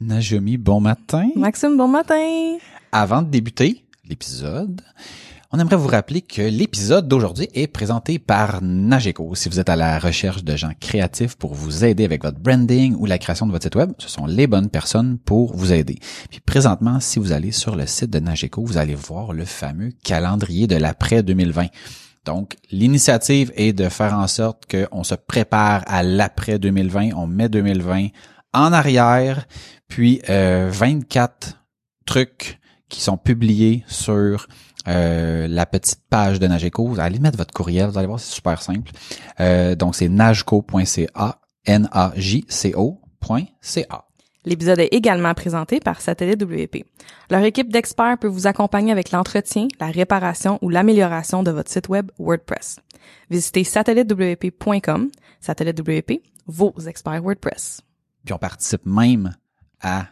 Najomi, bon matin. Maxime, bon matin. Avant de débuter l'épisode, on aimerait vous rappeler que l'épisode d'aujourd'hui est présenté par Nageco. Si vous êtes à la recherche de gens créatifs pour vous aider avec votre branding ou la création de votre site web, ce sont les bonnes personnes pour vous aider. Puis présentement, si vous allez sur le site de Nageco, vous allez voir le fameux calendrier de l'après 2020. Donc, l'initiative est de faire en sorte qu'on se prépare à l'après 2020. On met 2020 en arrière, puis euh, 24 trucs qui sont publiés sur euh, la petite page de Nageco. Vous allez mettre votre courriel, vous allez voir, c'est super simple. Euh, donc, c'est nageco.ca, N-A-J-C-O.ca. L'épisode est également présenté par Satellite WP. Leur équipe d'experts peut vous accompagner avec l'entretien, la réparation ou l'amélioration de votre site web WordPress. Visitez satellitewp.com. Satellite WP, vos experts WordPress. Puis on participe même à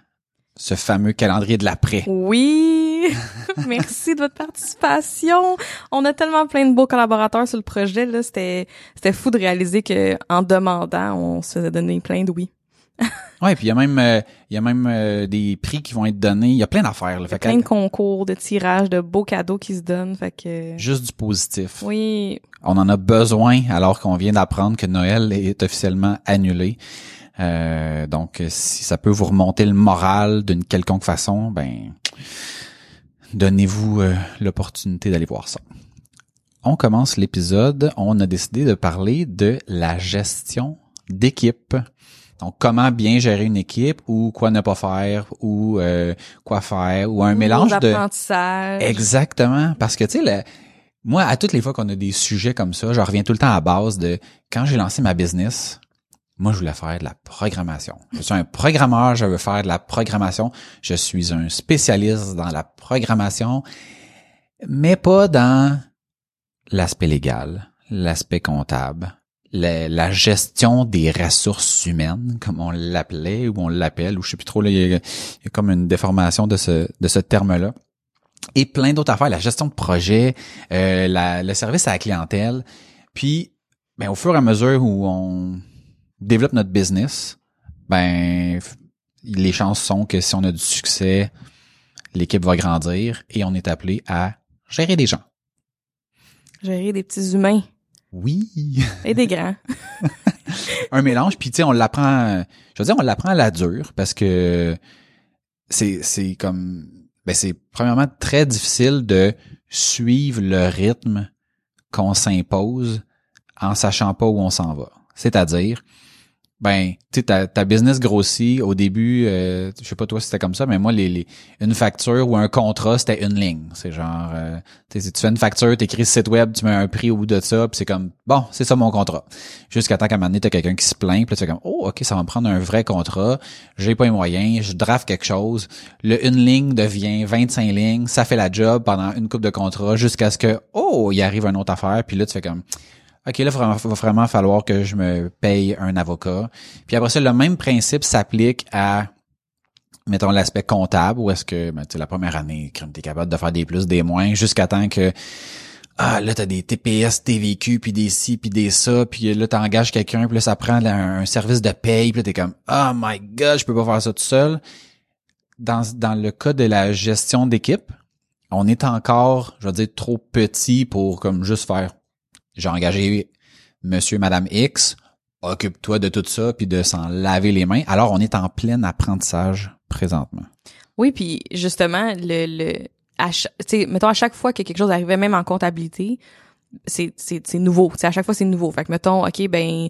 ce fameux calendrier de l'après. Oui! Merci de votre participation. On a tellement plein de beaux collaborateurs sur le projet, là. C'était, c'était fou de réaliser que, en demandant, on se faisait donner plein de oui. Ouais, puis il y a même euh, il y a même euh, des prix qui vont être donnés. Il y a plein d'affaires. là. Fait que Plein de concours, de tirages, de beaux cadeaux qui se donnent. Fait que, juste du positif. oui. On en a besoin alors qu'on vient d'apprendre que Noël est officiellement annulé. Euh, donc, si ça peut vous remonter le moral d'une quelconque façon, ben, donnez-vous euh, l'opportunité d'aller voir ça. On commence l'épisode. On a décidé de parler de la gestion d'équipe. Donc, comment bien gérer une équipe ou quoi ne pas faire ou euh, quoi faire ou un mélange de... Exactement. Parce que, tu sais, le- moi, à toutes les fois qu'on a des sujets comme ça, je reviens tout le temps à base de quand j'ai lancé ma business, moi, je voulais faire de la programmation. Je suis un programmeur, je veux faire de la programmation. Je suis un spécialiste dans la programmation, mais pas dans l'aspect légal, l'aspect comptable, la, la gestion des ressources humaines, comme on l'appelait ou on l'appelle, ou je sais plus trop, là, il y a, il y a comme une déformation de ce, de ce terme-là et plein d'autres affaires, la gestion de projet, euh, la- le service à la clientèle. Puis, ben, au fur et à mesure où on développe notre business, ben, les chances sont que si on a du succès, l'équipe va grandir et on est appelé à gérer des gens. Gérer des petits humains Oui. et des grands. un mélange puis tu sais on l'apprend je veux dire on l'apprend à la dure parce que c'est c'est comme ben c'est premièrement très difficile de suivre le rythme qu'on s'impose en sachant pas où on s'en va c'est-à-dire ben tu sais ta, ta business grossit. Au début euh, je sais pas toi si c'était comme ça mais moi les, les une facture ou un contrat c'était une ligne. C'est genre euh, tu tu fais une facture t'écris site web tu mets un prix au bout de ça puis c'est comme bon c'est ça mon contrat. Jusqu'à temps qu'à un moment donné t'as quelqu'un qui se plaint puis tu fais comme oh ok ça va me prendre un vrai contrat. J'ai pas les moyens je draft quelque chose. Le une ligne devient 25 lignes ça fait la job pendant une coupe de contrat jusqu'à ce que oh il arrive une autre affaire puis là tu fais comme OK, là, il va vraiment falloir que je me paye un avocat. Puis après ça, le même principe s'applique à, mettons, l'aspect comptable, où est-ce que, ben, la première année, tu es capable de faire des plus, des moins, jusqu'à temps que, ah, là, t'as des TPS, TVQ, puis des ci, puis des ça, puis là, t'engages quelqu'un, puis là, ça prend un service de paye, puis là, t'es comme, oh my god, je peux pas faire ça tout seul. Dans, dans le cas de la gestion d'équipe, on est encore, je veux dire, trop petit pour comme juste faire j'ai engagé monsieur, madame X, occupe-toi de tout ça puis de s'en laver les mains. Alors, on est en plein apprentissage présentement. Oui, puis justement, le, le à mettons à chaque fois que quelque chose arrivait, même en comptabilité, c'est nouveau. C'est à chaque fois c'est nouveau. Fait que mettons, ok, ben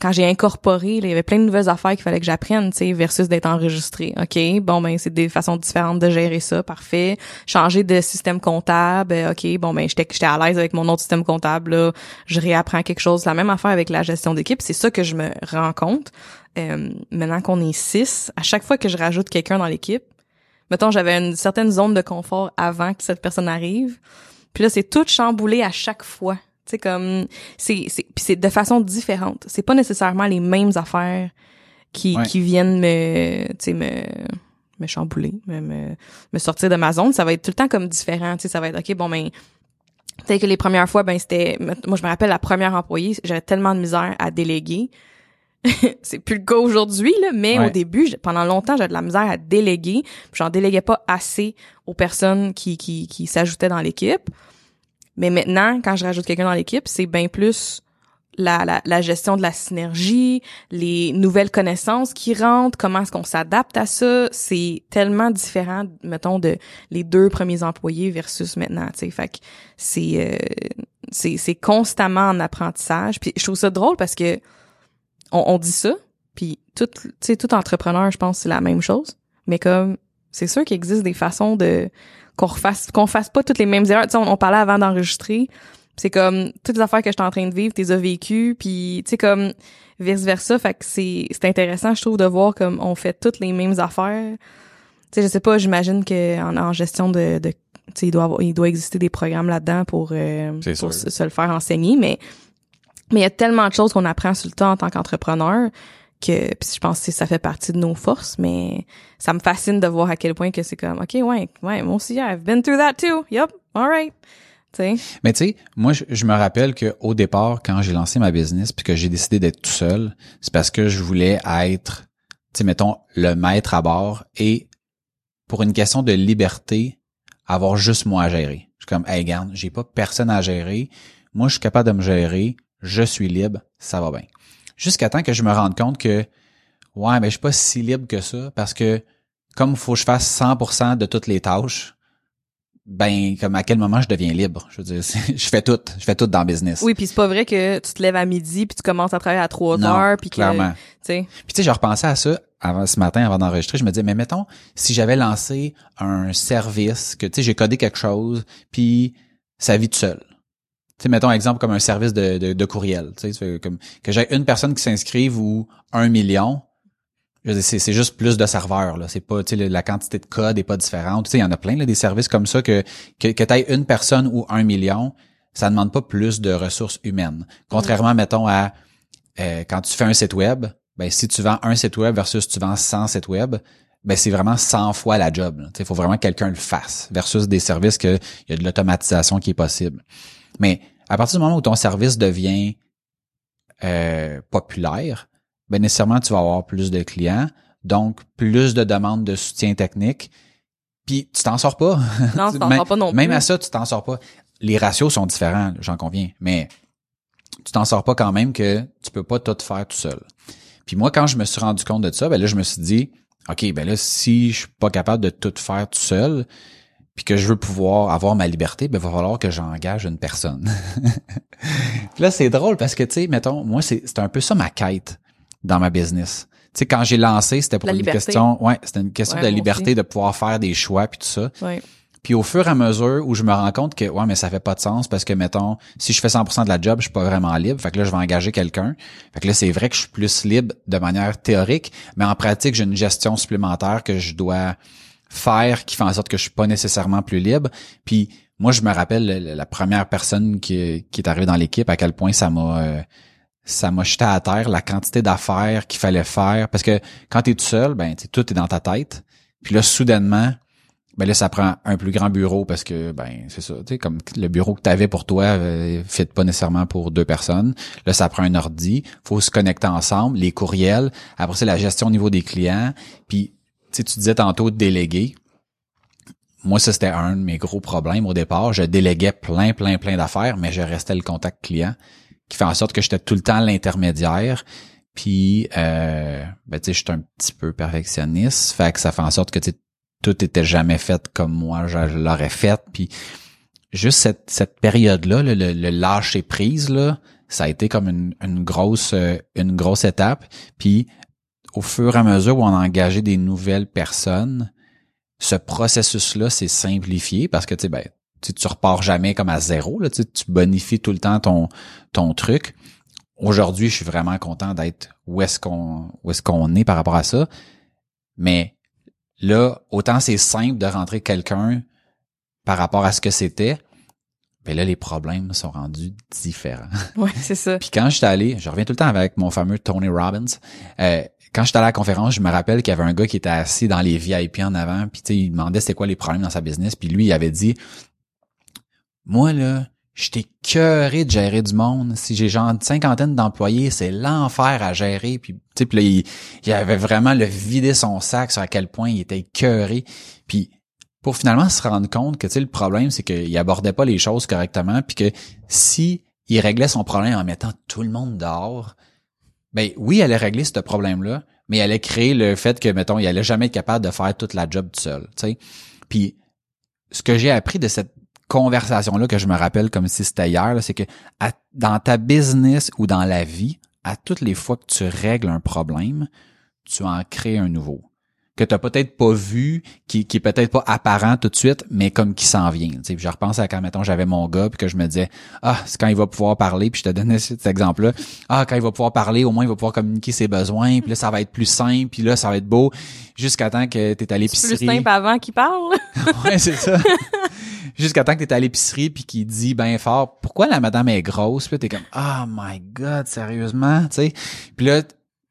quand j'ai incorporé, il y avait plein de nouvelles affaires qu'il fallait que j'apprenne, tu sais, versus d'être enregistré. OK, bon ben c'est des façons différentes de gérer ça, parfait. Changer de système comptable, euh, OK, bon ben j'étais j'étais à l'aise avec mon autre système comptable là, je réapprends quelque chose, la même affaire avec la gestion d'équipe, c'est ça que je me rends compte. Euh, maintenant qu'on est six, à chaque fois que je rajoute quelqu'un dans l'équipe, mettons j'avais une certaine zone de confort avant que cette personne arrive, puis là c'est tout chamboulé à chaque fois c'est comme c'est c'est puis c'est de façon différente. C'est pas nécessairement les mêmes affaires qui qui viennent me tu sais me me chambouler, me, me, sortir de ma zone, ça va être tout le temps comme différent, tu sais ça va être OK bon ben peut-être que les premières fois ben c'était moi je me rappelle la première employée, j'avais tellement de misère à déléguer. c'est plus le cas aujourd'hui là, mais au début, pendant longtemps, j'avais de la misère à déléguer, j'en déléguais pas assez aux personnes qui qui qui s'ajoutaient dans l'équipe. Mais maintenant, quand je rajoute quelqu'un dans l'équipe, c'est bien plus la, la, la, gestion de la synergie, les nouvelles connaissances qui rentrent, comment est-ce qu'on s'adapte à ça, c'est tellement différent, mettons, de les deux premiers employés versus maintenant, tu sais. Fait que c'est, euh, c'est, c'est constamment en apprentissage. Puis je trouve ça drôle parce que on, on dit ça, puis tout, tu sais, tout entrepreneur, je pense, c'est la même chose. Mais comme, c'est sûr qu'il existe des façons de qu'on refasse qu'on fasse pas toutes les mêmes erreurs. Tu sais, on, parlait avant d'enregistrer. C'est comme toutes les affaires que j'étais en train de vivre, t'es as vécues, puis tu sais comme vice versa. Fait que c'est c'est intéressant, je trouve, de voir comme on fait toutes les mêmes affaires. Tu sais, je sais pas, j'imagine que en, gestion de, de tu sais, il doit avoir, il doit exister des programmes là-dedans pour, euh, pour se, le faire enseigner, mais mais il y a tellement de choses qu'on apprend sur le temps en tant qu'entrepreneur que je pense que ça fait partie de nos forces mais ça me fascine de voir à quel point que c'est comme OK ouais ouais moi aussi I've been through that too. Yep all right. T'sais. Mais tu sais, moi je, me rappelle que au départ quand j'ai lancé ma business puis que j'ai décidé d'être tout seul, c'est parce que je voulais être tu sais mettons le maître à bord et pour une question de liberté, avoir juste moi à gérer. Je suis comme hey garde, j'ai pas personne à gérer, moi je suis capable de me gérer, je suis libre, ça va bien jusqu'à temps que je me rende compte que ouais, mais je suis pas si libre que ça parce que comme il faut que je fasse 100% de toutes les tâches, ben comme à quel moment je deviens libre? Je veux dire je fais tout je fais tout dans le business. Oui puis c'est pas vrai que tu te lèves à midi puis tu commences à travailler à 3 heures puis clairement. tu sais. Puis tu sais je repensais à ça avant ce matin avant d'enregistrer. Je me disais mais mettons si j'avais lancé un service que tu sais j'ai codé quelque chose puis ça vit tout seul sais, mettons exemple comme un service de, de, courriel, tu sais, comme que j'ai une personne qui s'inscrive ou un million, c'est, c'est juste plus de serveurs là, c'est pas tu sais la quantité de code est pas différente, tu sais il y en a plein là, des services comme ça que que, que tu une personne ou un million, ça demande pas plus de ressources humaines. Contrairement mettons à euh, quand tu fais un site web, ben si tu vends un site web versus tu vends 100 sites web, ben c'est vraiment 100 fois la job. Il faut vraiment que quelqu'un le fasse versus des services que il y a de l'automatisation qui est possible. Mais à partir du moment où ton service devient euh, populaire, ben nécessairement tu vas avoir plus de clients, donc plus de demandes de soutien technique. Puis tu t'en sors pas. Non, tu t'en sors pas non plus. Même à ça, tu t'en sors pas. Les ratios sont différents, j'en conviens, mais tu t'en sors pas quand même que tu peux pas tout faire tout seul. Puis moi, quand je me suis rendu compte de ça, ben là, je me suis dit, OK, ben là, si je suis pas capable de tout faire tout seul, puis que je veux pouvoir avoir ma liberté, ben, il va falloir que j'engage une personne. là, c'est drôle parce que, tu sais, mettons, moi, c'est un peu ça ma quête dans ma business. Tu sais, quand j'ai lancé, c'était pour une question, ouais, c'était une question de liberté de pouvoir faire des choix puis tout ça. Ouais. Puis au fur et à mesure où je me rends compte que ouais mais ça fait pas de sens parce que mettons si je fais 100% de la job, je suis pas vraiment libre, fait que là je vais engager quelqu'un. Fait que là c'est vrai que je suis plus libre de manière théorique, mais en pratique, j'ai une gestion supplémentaire que je dois faire qui fait en sorte que je suis pas nécessairement plus libre. Puis moi, je me rappelle la, première personne qui, est arrivée dans l'équipe, à quel point ça m'a euh, ça m'a jeté à terre la quantité d'affaires qu'il fallait faire. Parce que quand tu es tout seul, ben tout est dans ta tête. Puis là, soudainement, ben là, ça prend un plus grand bureau parce que ben c'est ça, tu sais, comme le bureau que tu avais pour toi euh, fit pas nécessairement pour deux personnes. Là, ça prend un ordi, faut se connecter ensemble, les courriels, après c'est la gestion au niveau des clients, puis tu disais tantôt de déléguer. Moi, ça, c'était un de mes gros problèmes au départ. Je déléguais plein, plein, plein d'affaires, mais je restais le contact client, qui fait en sorte que j'étais tout le temps l'intermédiaire. Puis, euh, ben, tu sais, je suis un petit peu perfectionniste, fait que ça fait en sorte que tout était jamais fait comme moi je l'aurais fait. Puis, juste cette, cette période-là, le, le, lâcher prise, là, ça a été comme une, une grosse euh, une grosse étape. Puis au fur et à mesure où on a engagé des nouvelles personnes, ce processus-là s'est simplifié parce que tu sais, ben, tu, tu repars jamais comme à zéro. Là, tu, tu bonifies tout le temps ton, ton truc. Aujourd'hui, je suis vraiment content d'être où est-ce qu'on où est-ce qu'on est par rapport à ça. Mais là, autant c'est simple de rentrer quelqu'un par rapport à ce que c'était, mais là, les problèmes sont rendus différents. Ouais, c'est ça. Puis quand j'étais allé, je reviens tout le temps avec mon fameux Tony Robbins. Euh, quand j'étais à la conférence, je me rappelle qu'il y avait un gars qui était assis dans les VIP en avant, puis il demandait c'était quoi les problèmes dans sa business, puis lui il avait dit moi là, j'étais cœuré de gérer du monde. Si j'ai genre une cinquantaine d'employés, c'est l'enfer à gérer. Puis, tu sais, il, avait vraiment le vidé son sac sur à quel point il était cœuré. Puis, pour finalement se rendre compte que, le problème, c'est qu'il abordait pas les choses correctement, puis que si il réglait son problème en mettant tout le monde dehors, ben oui, il allait régler ce problème-là, mais il allait créer le fait que, mettons, il allait jamais être capable de faire toute la job tout seul. Puis, ce que j'ai appris de cette conversation-là que je me rappelle comme si c'était hier, c'est que dans ta business ou dans la vie, à toutes les fois que tu règles un problème, tu en crées un nouveau que t'as peut-être pas vu, qui, qui est peut-être pas apparent tout de suite, mais comme qui s'en vient. sais Je repense à quand, mettons, j'avais mon gars, puis que je me disais, ah, c'est quand il va pouvoir parler, puis je te donnais cet exemple-là. Ah, quand il va pouvoir parler, au moins il va pouvoir communiquer ses besoins, puis là, ça va être plus simple, puis là, ça va être beau, jusqu'à temps que t'es à l'épicerie. C'est plus simple avant qu'il parle. ouais, c'est ça. jusqu'à temps que t'es à l'épicerie puis qu'il dit ben fort pourquoi la madame est grosse puis t'es comme oh my god sérieusement tu sais puis là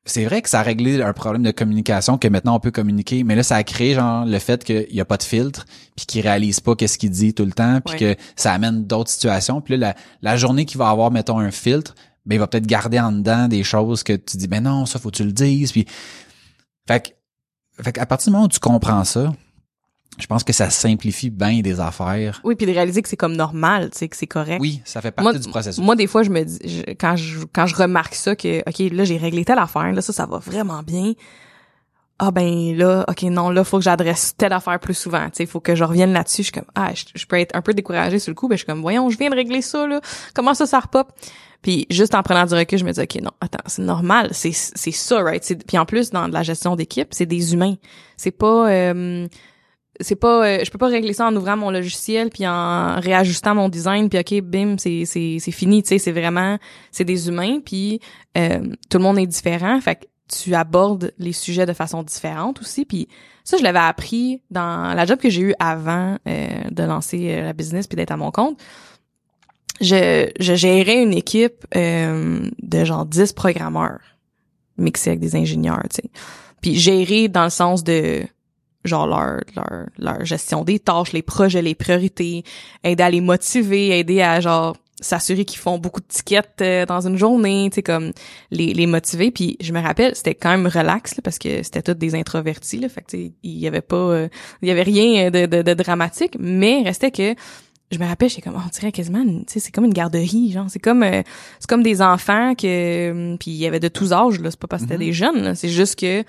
c'est vrai que ça a réglé un problème de communication que maintenant on peut communiquer, mais là ça a créé genre le fait qu'il y a pas de filtre, puis qu'il réalise pas qu'est-ce qu'il dit tout le temps, puis que ça amène d'autres situations. Puis là la, la journée qu'il va avoir mettons un filtre, ben il va peut-être garder en dedans des choses que tu dis ben non ça faut que tu le dises. Puis fait que, fait à partir du moment où tu comprends ça, je pense que ça simplifie bien des affaires. Oui, puis de réaliser que c'est comme normal, tu sais, que c'est correct. Oui, ça fait partie du processus. Moi, des fois, je me dis, quand je quand je remarque ça, que ok, là j'ai réglé telle affaire, là ça, ça va vraiment bien. Ah ben là, ok, non, là faut que j'adresse telle affaire plus souvent. Tu sais, faut que je revienne là-dessus. Je suis comme ah, je, peux être un peu découragée sur le coup, ben je suis comme voyons, je viens de régler ça là. Comment ça, ça repop? Puis juste en prenant du recul, je me dis ok non, attends, c'est normal, c'est c'est ça, right? Puis en plus dans la gestion d'équipe, c'est des humains. C'est pas euh, c'est pas euh, je peux pas régler ça en ouvrant mon logiciel puis en réajustant mon design puis OK bim c'est c'est c'est fini tu sais c'est vraiment c'est des humains puis euh, tout le monde est différent fait que tu abordes les sujets de façon différente aussi puis ça je l'avais appris dans la job que j'ai eu avant euh, de lancer la business puis d'être à mon compte. Je je gérais une équipe de genre 10 programmeurs mixés avec des ingénieurs tu sais. Puis gérer dans le sens de genre leur, leur, leur gestion des tâches, les projets, les priorités, aider à les motiver, aider à genre s'assurer qu'ils font beaucoup de tickets euh, dans une journée, tu sais comme les, les motiver. Puis je me rappelle, c'était quand même relax là, parce que c'était tous des introvertis là, fait que il y avait pas euh, il y avait rien de, de, de dramatique, mais restait que je me rappelle, j'étais comme on dirait quasiment tu sais c'est comme une garderie genre, c'est comme euh, c'est comme des enfants que puis il y avait de tous âges là, c'est pas parce que c'était mm-hmm. des jeunes, c'est juste que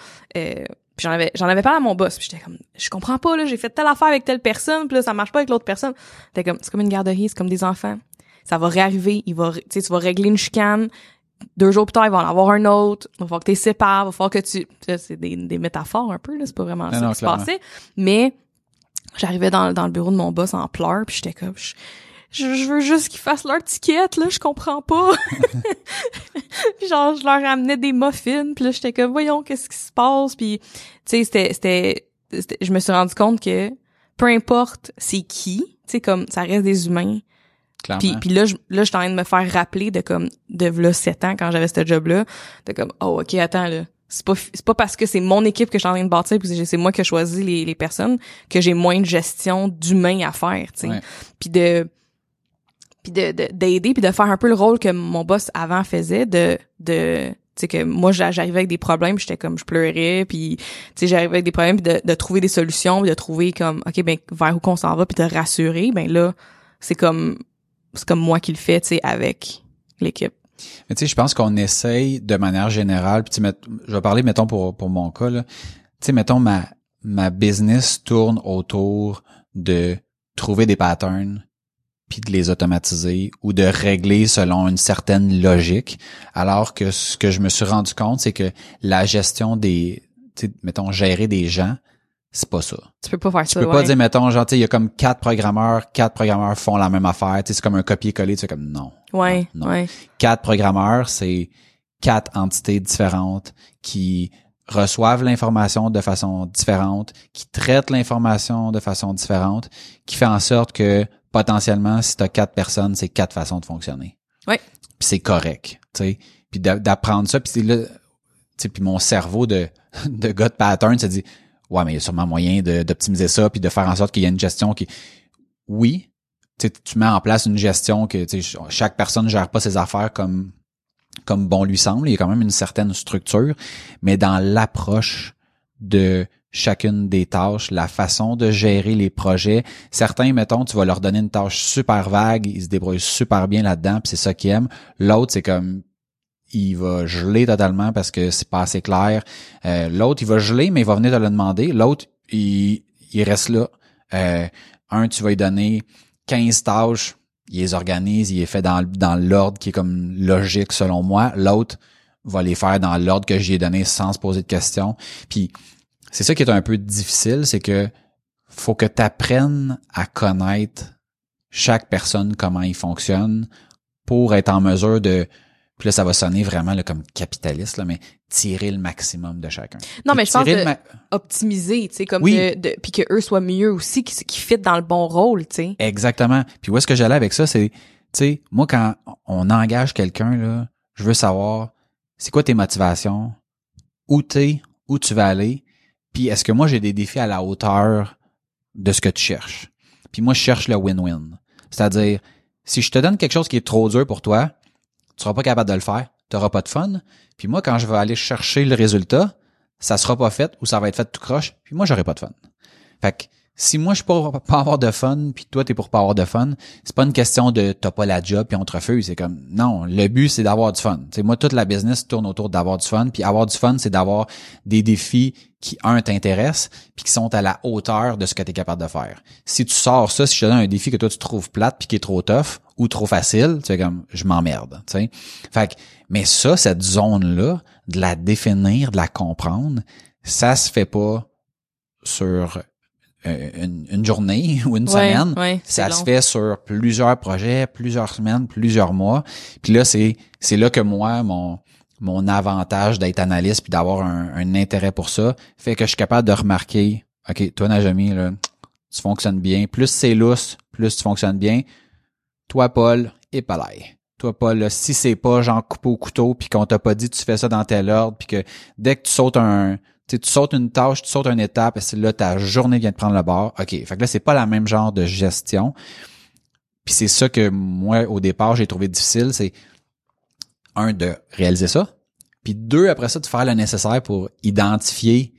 puis j'en avais j'en avais parlé à mon boss, puis j'étais comme je comprends pas là, j'ai fait telle affaire avec telle personne, puis là ça marche pas avec l'autre personne. C'était comme c'est comme une garderie, c'est comme des enfants. Ça va réarriver, il va tu sais tu vas régler une chicane, deux jours plus tard, il va en avoir un autre, il va falloir que tu sépares, il va falloir que tu c'est des, des métaphores un peu là, c'est pas vraiment ça qui se passait, mais j'arrivais dans, dans le bureau de mon boss en pleurs, puis j'étais comme je, veux juste qu'ils fassent leur ticket, là, je comprends pas. puis genre, je leur amenais des muffins, puis là, j'étais comme, voyons, qu'est-ce qui se passe, puis, tu sais, c'était, c'était, je me suis rendu compte que, peu importe c'est qui, tu sais, comme, ça reste des humains. Puis, puis là, je, là, je suis en train de me faire rappeler de comme, de là, 7 ans, quand j'avais ce job-là, de comme, oh, ok, attends, là, c'est pas c'est pas parce que c'est mon équipe que je suis en train de bâtir puis c'est moi qui ai choisi les, les personnes que j'ai moins de gestion d'humains à faire tu sais. Puis de puis de d'aider puis de faire un peu le rôle que mon boss avant faisait de de tu sais que moi j'arrivais avec des problèmes j'étais comme je pleurais puis tu sais j'arrivais avec des problèmes puis de, de trouver des solutions puis de trouver comme ok ben vers où qu'on s'en va puis de rassurer ben là c'est comme c'est comme moi qui le fais tu sais avec l'équipe. Mais tu sais je pense qu'on essaye de manière générale puis je vais parler mettons pour pour mon cas là. Tu sais mettons ma ma business tourne autour de trouver des patterns puis de les automatiser ou de régler selon une certaine logique. Alors que ce que je me suis rendu compte, c'est que la gestion des, tu mettons, gérer des gens, c'est pas ça. Tu peux pas faire Tu ça. peux pas dire, mettons, genre, tu il y a comme quatre programmeurs, quatre programmeurs font la même affaire. Tu c'est comme un copier-coller. Tu sais, comme non. Ouais, non, non. ouais. Quatre programmeurs, c'est quatre entités différentes qui reçoivent l'information de façon différente, qui traitent l'information de façon différente, qui fait en sorte que potentiellement, si tu as quatre personnes, c'est quatre façons de fonctionner. Ouais. Puis c'est correct, tu sais. Puis d'a- d'apprendre ça, puis c'est là, tu sais, puis mon cerveau de, de gars de pattern se dit, ouais, mais il y a sûrement moyen d'optimiser ça, puis de faire en sorte qu'il y ait une gestion qui, oui, tu mets en place une gestion que chaque personne gère pas ses affaires comme comme bon lui semble. Il y a quand même une certaine structure, mais dans l'approche de chacune des tâches, la façon de gérer les projets. Certains, mettons, tu vas leur donner une tâche super vague, ils se débrouillent super bien là-dedans, puis c'est ça qu'ils aiment. L'autre, c'est comme il va geler totalement parce que c'est pas assez clair. Euh, L'autre, il va geler, mais il va venir te le demander. L'autre, il, il reste là. Euh, un, tu vas lui donner 15 tâches, il les organise, il est fait dans, dans l'ordre qui est comme logique selon moi. L'autre va les faire dans l'ordre que j'y ai donné sans se poser de questions. Puis c'est ça qui est un peu difficile, c'est que faut que tu apprennes à connaître chaque personne, comment il fonctionne, pour être en mesure de puis là, ça va sonner vraiment là, comme capitaliste, là, mais tirer le maximum de chacun. Non, mais je pense de ma- optimiser, tu sais, comme Oui. de, de puis que eux soient mieux aussi, qui, qui fit dans le bon rôle, tu sais. Exactement. Puis où est-ce que j'allais avec ça, c'est, tu sais, moi quand on engage quelqu'un là, je veux savoir c'est quoi tes motivations, où t'es, où tu vas aller, puis est-ce que moi j'ai des défis à la hauteur de ce que tu cherches? Puis moi je cherche le win-win. C'est-à-dire si je te donne quelque chose qui est trop dur pour toi, tu seras pas capable de le faire, tu n'auras pas de fun. Puis moi quand je vais aller chercher le résultat, ça sera pas fait ou ça va être fait tout croche, puis moi j'aurai pas de fun. Fait que si moi je suis pour pas avoir de fun, puis toi t'es pour pas avoir de fun, c'est pas une question de t'as pas la job puis on te refuse. C'est comme non, le but c'est d'avoir du fun. Tu sais, moi toute la business tourne autour d'avoir du fun, puis avoir du fun c'est d'avoir des défis qui un t'intéressent puis qui sont à la hauteur de ce que tu es capable de faire. Si tu sors ça, si je te donne un défi que toi tu trouves plate puis qui est trop tough ou trop facile, tu comme je m'emmerde. Fait que mais ça cette zone là, de la définir, de la comprendre, ça se fait pas sur une, une journée ou une Ouais, semaine. ouais, ça long. se fait sur plusieurs projets, plusieurs semaines, plusieurs mois. Puis là, c'est c'est là que moi, mon mon avantage d'être analyste puis d'avoir un, un intérêt pour ça fait que je suis capable de remarquer, OK, toi, Najami, là, tu fonctionnes bien. Plus c'est lousse, plus tu fonctionnes bien. Toi, Paul, et palais. Toi, Paul, là, si c'est pas genre coupé au couteau puis qu'on t'a pas dit tu fais ça dans tel ordre puis que dès que tu sautes un tu tu sautes une tâche, tu sautes une étape, et là ta journée vient de prendre le bord. OK. Fait que là, c'est pas la même genre de gestion. Puis c'est ça que moi, au départ, j'ai trouvé difficile, c'est un, de réaliser ça. Puis deux, après ça, de faire le nécessaire pour identifier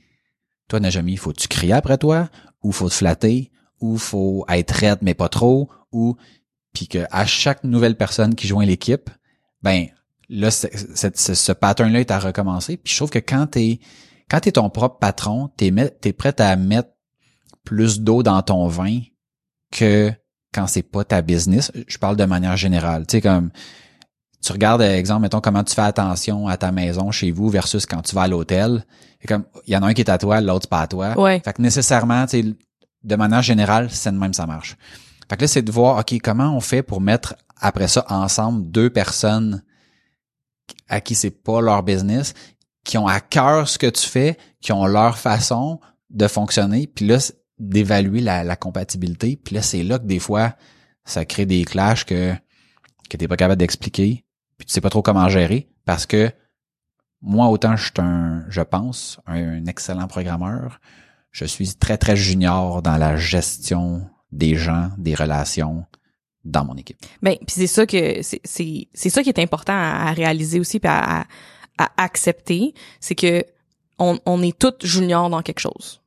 toi, Najami, faut tu crier après toi, ou faut te flatter, ou faut être raide mais pas trop, ou puis que à chaque nouvelle personne qui joint l'équipe, ben là, c'est- ce pattern-là est à recommencer. Puis je trouve que quand t'es quand t'es ton propre patron, t'es met- t'es prêt à mettre plus d'eau dans ton vin que quand c'est pas ta business. Je parle de manière générale. Tu sais, comme tu regardes, exemple, mettons, comment tu fais attention à ta maison chez vous versus quand tu vas à l'hôtel. Comme, il y en a un qui est à toi, l'autre pas à toi. Ouais. Fait que nécessairement, tu sais, de manière générale, c'est de même ça marche. Fait que là, c'est de voir, OK, comment on fait pour mettre après ça ensemble deux personnes à qui c'est pas leur business, qui ont à cœur ce que tu fais, qui ont leur façon de fonctionner, puis là, d'évaluer la, la compatibilité. Puis là, c'est là que des fois, ça crée des clashs que, que t'es pas capable d'expliquer, puis tu sais pas trop comment gérer, parce que moi, autant je suis un, je pense, un, un excellent programmeur, je suis très, très junior dans la gestion des gens, des relations dans mon équipe. Ben, puis c'est ça que c'est ça qui est important à, à réaliser aussi puis à, à, à accepter, c'est que on on est toutes juniors dans quelque chose.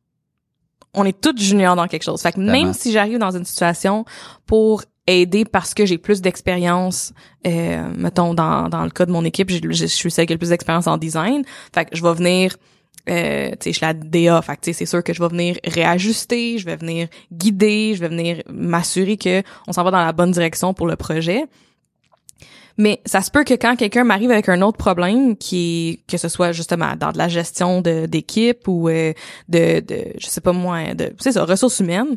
On est toutes juniors dans quelque chose. Fait que même si j'arrive dans une situation pour aider parce que j'ai plus d'expérience, euh, mettons dans dans le cas de mon équipe, je suis celle qui a le plus d'expérience en design. Fait que je vais venir euh, tu sais, je suis la DA, fait que, tu sais, c'est sûr que je vais venir réajuster, je vais venir guider, je vais venir m'assurer que on s'en va dans la bonne direction pour le projet. Mais ça se peut que quand quelqu'un m'arrive avec un autre problème, qui que ce soit justement dans de la gestion d'équipe ou euh, de, de, je sais pas moi, de, c'est ça, ressources humaines,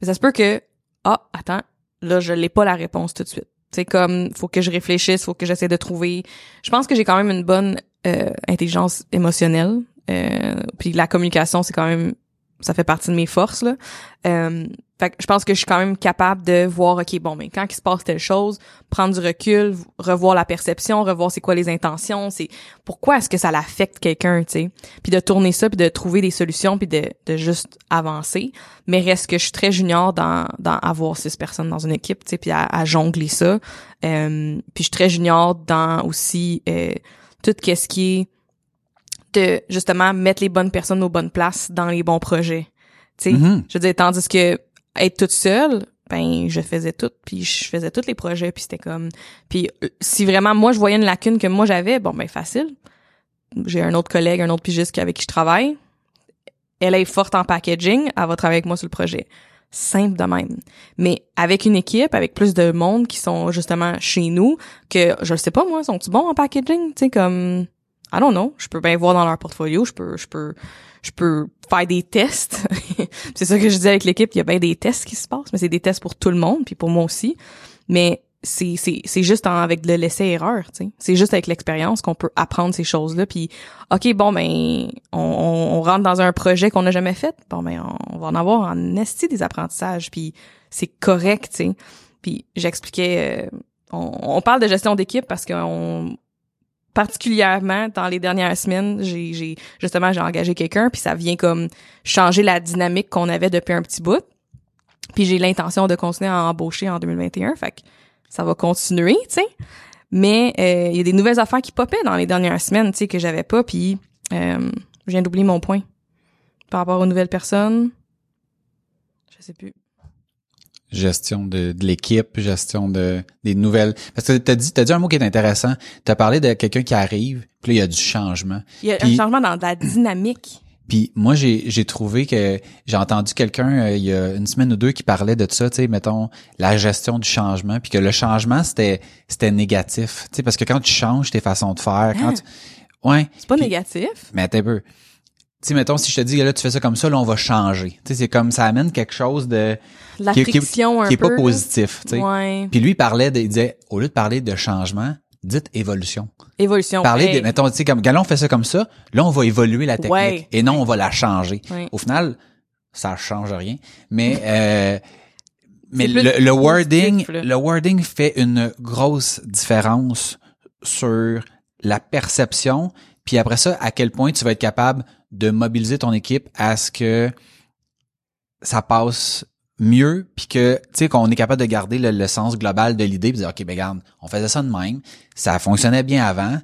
mais ça se peut que, ah, attends, là, je l'ai pas la réponse tout de suite. C'est comme, faut que je réfléchisse, faut que j'essaie de trouver. Je pense que j'ai quand même une bonne euh, intelligence émotionnelle. Euh, puis la communication, c'est quand même ça fait partie de mes forces là. Euh, fait que je pense que je suis quand même capable de voir ok bon mais quand il se passe telle chose, prendre du recul, revoir la perception, revoir c'est quoi les intentions, c'est pourquoi est-ce que ça l'affecte quelqu'un, tu sais? Puis de tourner ça puis de trouver des solutions puis de, de juste avancer. Mais reste que je suis très junior dans dans avoir six personnes dans une équipe, tu sais puis à, jongler ça. Euh, puis je suis très junior dans aussi euh, tout ce qui est de justement mettre les bonnes personnes aux bonnes places dans les bons projets. Tu sais, Mhm. je veux dire tandis que être toute seule, ben je faisais tout puis je faisais tous les projets puis c'était comme puis euh, si vraiment moi je voyais une lacune que moi j'avais, bon ben facile. J'ai un autre collègue, un autre pigiste avec qui je travaille. Elle est forte en packaging, elle va travailler avec moi sur le projet. Simple de même. Mais avec une équipe, avec plus de monde qui sont justement chez nous, que je sais pas moi, sont-ils bons en packaging? Tu sais, comme I don't know. Je peux bien voir dans leur portfolio. Je peux, je peux, je peux faire des tests. c'est ça que je disais avec l'équipe. Il y a bien des tests qui se passent, mais c'est des tests pour tout le monde, puis pour moi aussi. Mais c'est, c'est, c'est juste avec le laisser-erreur, tu sais. C'est juste avec l'expérience qu'on peut apprendre ces choses-là. Puis, OK, bon, ben, on rentre dans un projet qu'on n'a jamais fait. Bon, ben, on, va en avoir en esti des apprentissages. Puis, c'est correct, tu sais. Puis, j'expliquais... euh, on, on parle de gestion d'équipe parce qu'on particulièrement dans les dernières semaines, j'ai, justement j'ai engagé quelqu'un puis ça vient comme changer la dynamique qu'on avait depuis un petit bout. Puis j'ai l'intention de continuer à embaucher en 2021, fait que ça va continuer, tu sais. Mais euh, il y a des nouvelles affaires qui popaient dans les dernières semaines, tu sais que j'avais pas puis euh, je viens d'oublier mon point par rapport aux nouvelles personnes. Je sais plus. Gestion de, de l'équipe, gestion de des nouvelles. Parce que t'as dit, t'as dit un mot qui est intéressant. T'as parlé de quelqu'un qui arrive, puis là, il y a du changement. Il y a Puis- un changement dans la dynamique. Puis moi, j'ai j'ai trouvé que j'ai entendu quelqu'un euh, il y a une semaine ou deux qui parlait de ça, tu sais, mettons la gestion du changement, puis que le changement c'était c'était négatif, tu sais, parce que quand tu changes tes façons de faire, quand Hein? tu... ouais, C'est pas négatif. mais un peu. Tu sais, mettons si je te dis là tu fais ça comme ça, là on va changer. Tu sais, c'est comme ça amène quelque chose de La qui, qui- friction un qui est pas positif, tu sais. Ouais. Puis lui il parlait, de, il disait au lieu de parler de changement, dites évolution. Évolution. Parler Hey. de, mettons, tu sais, comme, galon fait ça comme ça, là, on va évoluer la technique. Ouais. Et non, on va la changer. Ouais. Au final, ça change rien. Mais, euh, mais le, le wording, là. le wording fait une grosse différence sur la perception. Puis après ça, à quel point tu vas être capable de mobiliser ton équipe à ce que ça passe mieux puis que tu sais qu'on est capable de garder le, le sens global de l'idée puis dire OK ben regarde, on faisait ça de même, ça fonctionnait bien avant.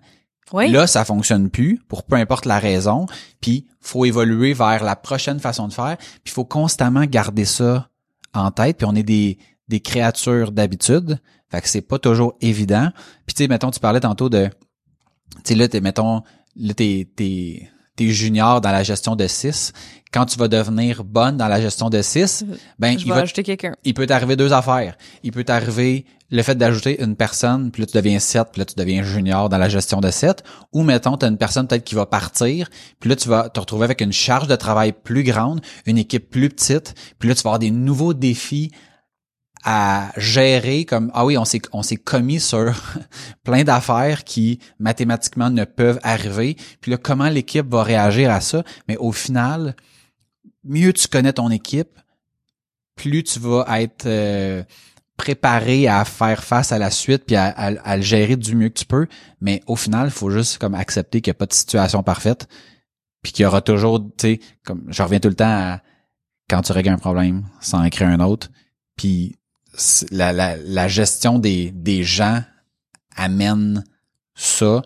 Oui. Là, ça fonctionne plus pour peu importe la raison, puis faut évoluer vers la prochaine façon de faire, puis il faut constamment garder ça en tête, puis on est des des créatures d'habitude, fait que c'est pas toujours évident. Puis tu sais mettons tu parlais tantôt de tu sais là t'es mettons là t'es junior dans la gestion de 6, quand tu vas devenir bonne dans la gestion de 6, ben je il va ajouter quelqu'un. il peut t'arriver deux affaires. Il peut t'arriver le fait d'ajouter une personne, puis là tu deviens 7, puis là tu deviens junior dans la gestion de 7, ou mettons tu as une personne peut-être qui va partir, puis là tu vas te retrouver avec une charge de travail plus grande, une équipe plus petite, puis là tu vas avoir des nouveaux défis à gérer comme ah oui on s'est on s'est commis sur plein d'affaires qui mathématiquement ne peuvent arriver. Puis là comment l'équipe va réagir à ça? Mais au final mieux tu connais ton équipe plus tu vas être euh, préparé à faire face à la suite puis à, à- le gérer du mieux que tu peux. Mais au final il faut juste comme accepter qu'il n'y a pas de situation parfaite puis qu'il y aura toujours tu sais comme je reviens tout le temps à quand tu règles un problème sans en créer un autre puis la, la, la gestion des, des gens amène ça.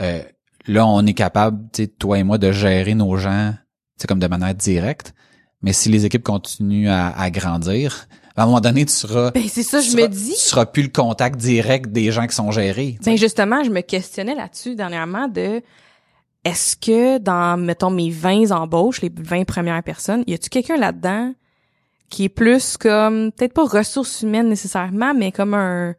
Euh, là, on est capable, tu sais, toi et moi, de gérer nos gens, comme de manière directe. Mais si les équipes continuent à, à grandir, à un moment donné, tu seras, Ben c'est ça, je seras- me dis. tu seras plus le contact direct des gens qui sont gérés. Ben justement, je me questionnais là-dessus dernièrement de est-ce que dans, mettons, mes 20 embauches, les 20 premières personnes, y a-tu quelqu'un là-dedans qui est plus comme, peut-être pas ressources humaines nécessairement, mais comme un,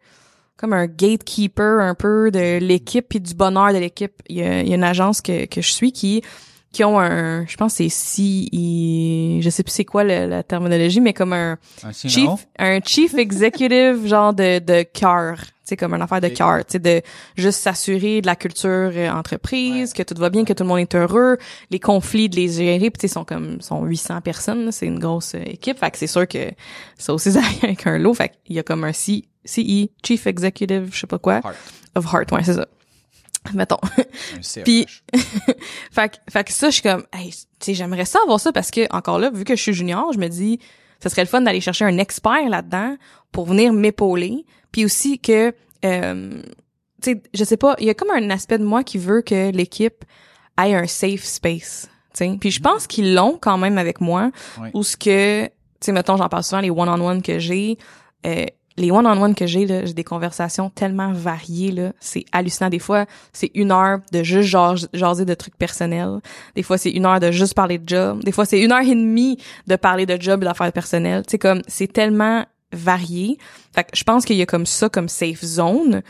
comme un gatekeeper un peu de l'équipe puis du bonheur de l'équipe. Il il y a une agence que, que je suis qui qui ont un je pense c'est si je sais plus c'est quoi le- la terminologie mais comme un Un chief un chief executive genre de de cœur tu sais comme une affaire de cœur tu sais de juste s'assurer de la culture euh, entreprise que tout va bien que tout le monde est heureux les conflits de les gérer puis tu sais sont comme sont 800 personnes c'est une grosse euh, équipe fait que c'est sûr que ça aussi ça vient avec un lot fait qu'il y a comme un CE chief executive je sais pas quoi Heart. of heart ouais c'est ça mettons. Puis- fait, que- fait que ça, je suis comme, hey, tu sais, j'aimerais ça avoir ça parce que, encore là, vu que je suis junior, je me dis, ça serait le fun d'aller chercher un expert là-dedans pour venir m'épauler. Puis aussi que, euh, tu sais, je sais pas, il y a comme un aspect de moi qui veut que l'équipe ait un safe space. tu sais. Puis je pense qu'ils l'ont quand même avec moi. Ouais. Ou ce que, tu sais, mettons, j'en parle souvent, les one-on-one que j'ai, euh, les one-on-one que j'ai, j'ai des conversations tellement variées, là. C'est hallucinant. Des fois, c'est une heure de juste jas- jaser de trucs personnels. Des fois, c'est une heure de juste parler de job. Des fois, c'est une heure et demie de parler de job et d'affaires personnelles. Sais, comme, c'est tellement varié. Fait que je pense qu'il y a comme ça comme safe zone.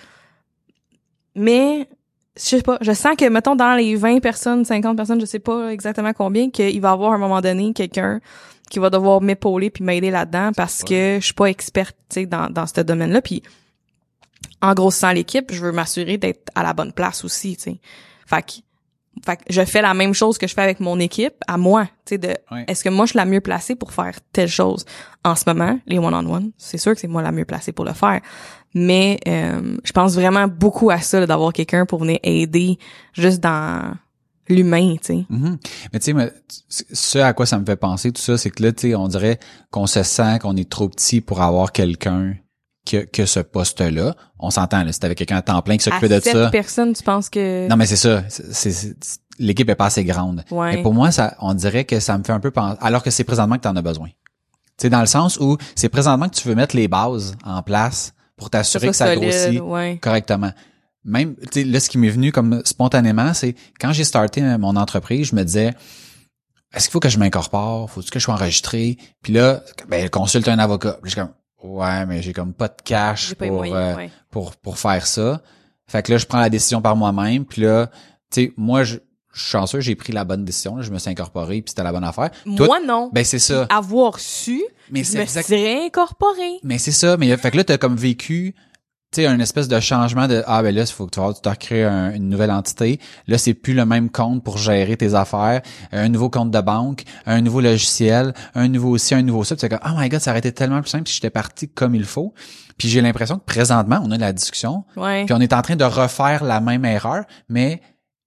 Mais, je sais pas, je sens que, mettons, dans les 20 personnes, 50 personnes, je sais pas exactement combien, qu'il va y avoir à un moment donné quelqu'un qui va devoir m'épauler puis m'aider là-dedans parce que je suis pas experte, tu sais, dans, dans ce domaine-là. Puis, en grossissant l'équipe, je veux m'assurer d'être à la bonne place aussi, tu sais. Fait que, fait que je fais la même chose que je fais avec mon équipe, à moi, tu sais, de est-ce que moi je suis la mieux placée pour faire telle chose? En ce moment, les one-on-one, c'est sûr que c'est moi la mieux placée pour le faire. Mais euh, je pense vraiment beaucoup à ça, d'avoir quelqu'un pour venir aider juste dans l'humain, tu sais. Mhm. Mais tu sais, ce à quoi ça me fait penser, tout ça, c'est que là, tu sais, on dirait qu'on se sent qu'on est trop petit pour avoir quelqu'un que, que ce poste-là. On s'entend, là, si t'avais quelqu'un à temps plein qui s'occupait de ça. personnes, tu penses que Non, mais c'est ça. C'est- L'équipe est pas assez grande. Ouais. Mais pour moi, ça, on dirait que ça me fait un peu penser, alors que c'est présentement que tu en as besoin. Tu sais, dans le sens où c'est présentement que tu veux mettre les bases en place pour t'assurer que ça solide, grossit ouais. correctement. Même, tu sais, là, ce qui m'est venu comme spontanément, c'est quand j'ai starté mon entreprise, je me disais, est-ce qu'il faut que je m'incorpore? Faut-tu que je sois enregistré? Puis là, ben, consulte un avocat. Puis je suis comme, ouais, mais j'ai comme pas de cash pour, euh, ouais. pour, pour faire ça. Fait que là, je prends la décision par moi-même. Puis là, tu sais, moi, je, je suis chanceux, j'ai pris la bonne décision. là. je me suis incorporé, puis c'était la bonne affaire. Toi, Moi, non. ben c'est ça. Avoir su, Mais je c'est me exact- suis réincorporée. mais c'est ça. Mais fait que là, t'as comme vécu, tu sais, un espèce de changement de ah ben là, il faut que tu vas tu te un- une nouvelle entité. Là, c'est plus le même compte pour gérer tes affaires, un nouveau compte de banque, un nouveau logiciel, un nouveau ci, un nouveau ça. Puis t'es comme oh my god, ça aurait été tellement plus simple si j'étais parti comme il faut. Puis j'ai l'impression que présentement, on a la discussion, Ouais. puis on est en train de refaire la même erreur, mais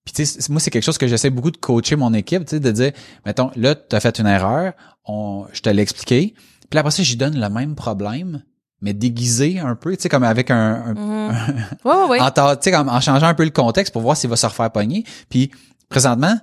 puis tu sais, c'est- moi c'est quelque chose que j'essaie beaucoup de coacher mon équipe, tu sais, de dire, mettons, là tu as fait une erreur, on, je te l'ai expliqué, puis après ça j'y donne le même problème, mais déguisé un peu, tu sais, comme avec un, un- ouais, ouais. en, ta- tu sais, comme en changeant un peu le contexte pour voir s'il va se refaire pogner. Puis présentement,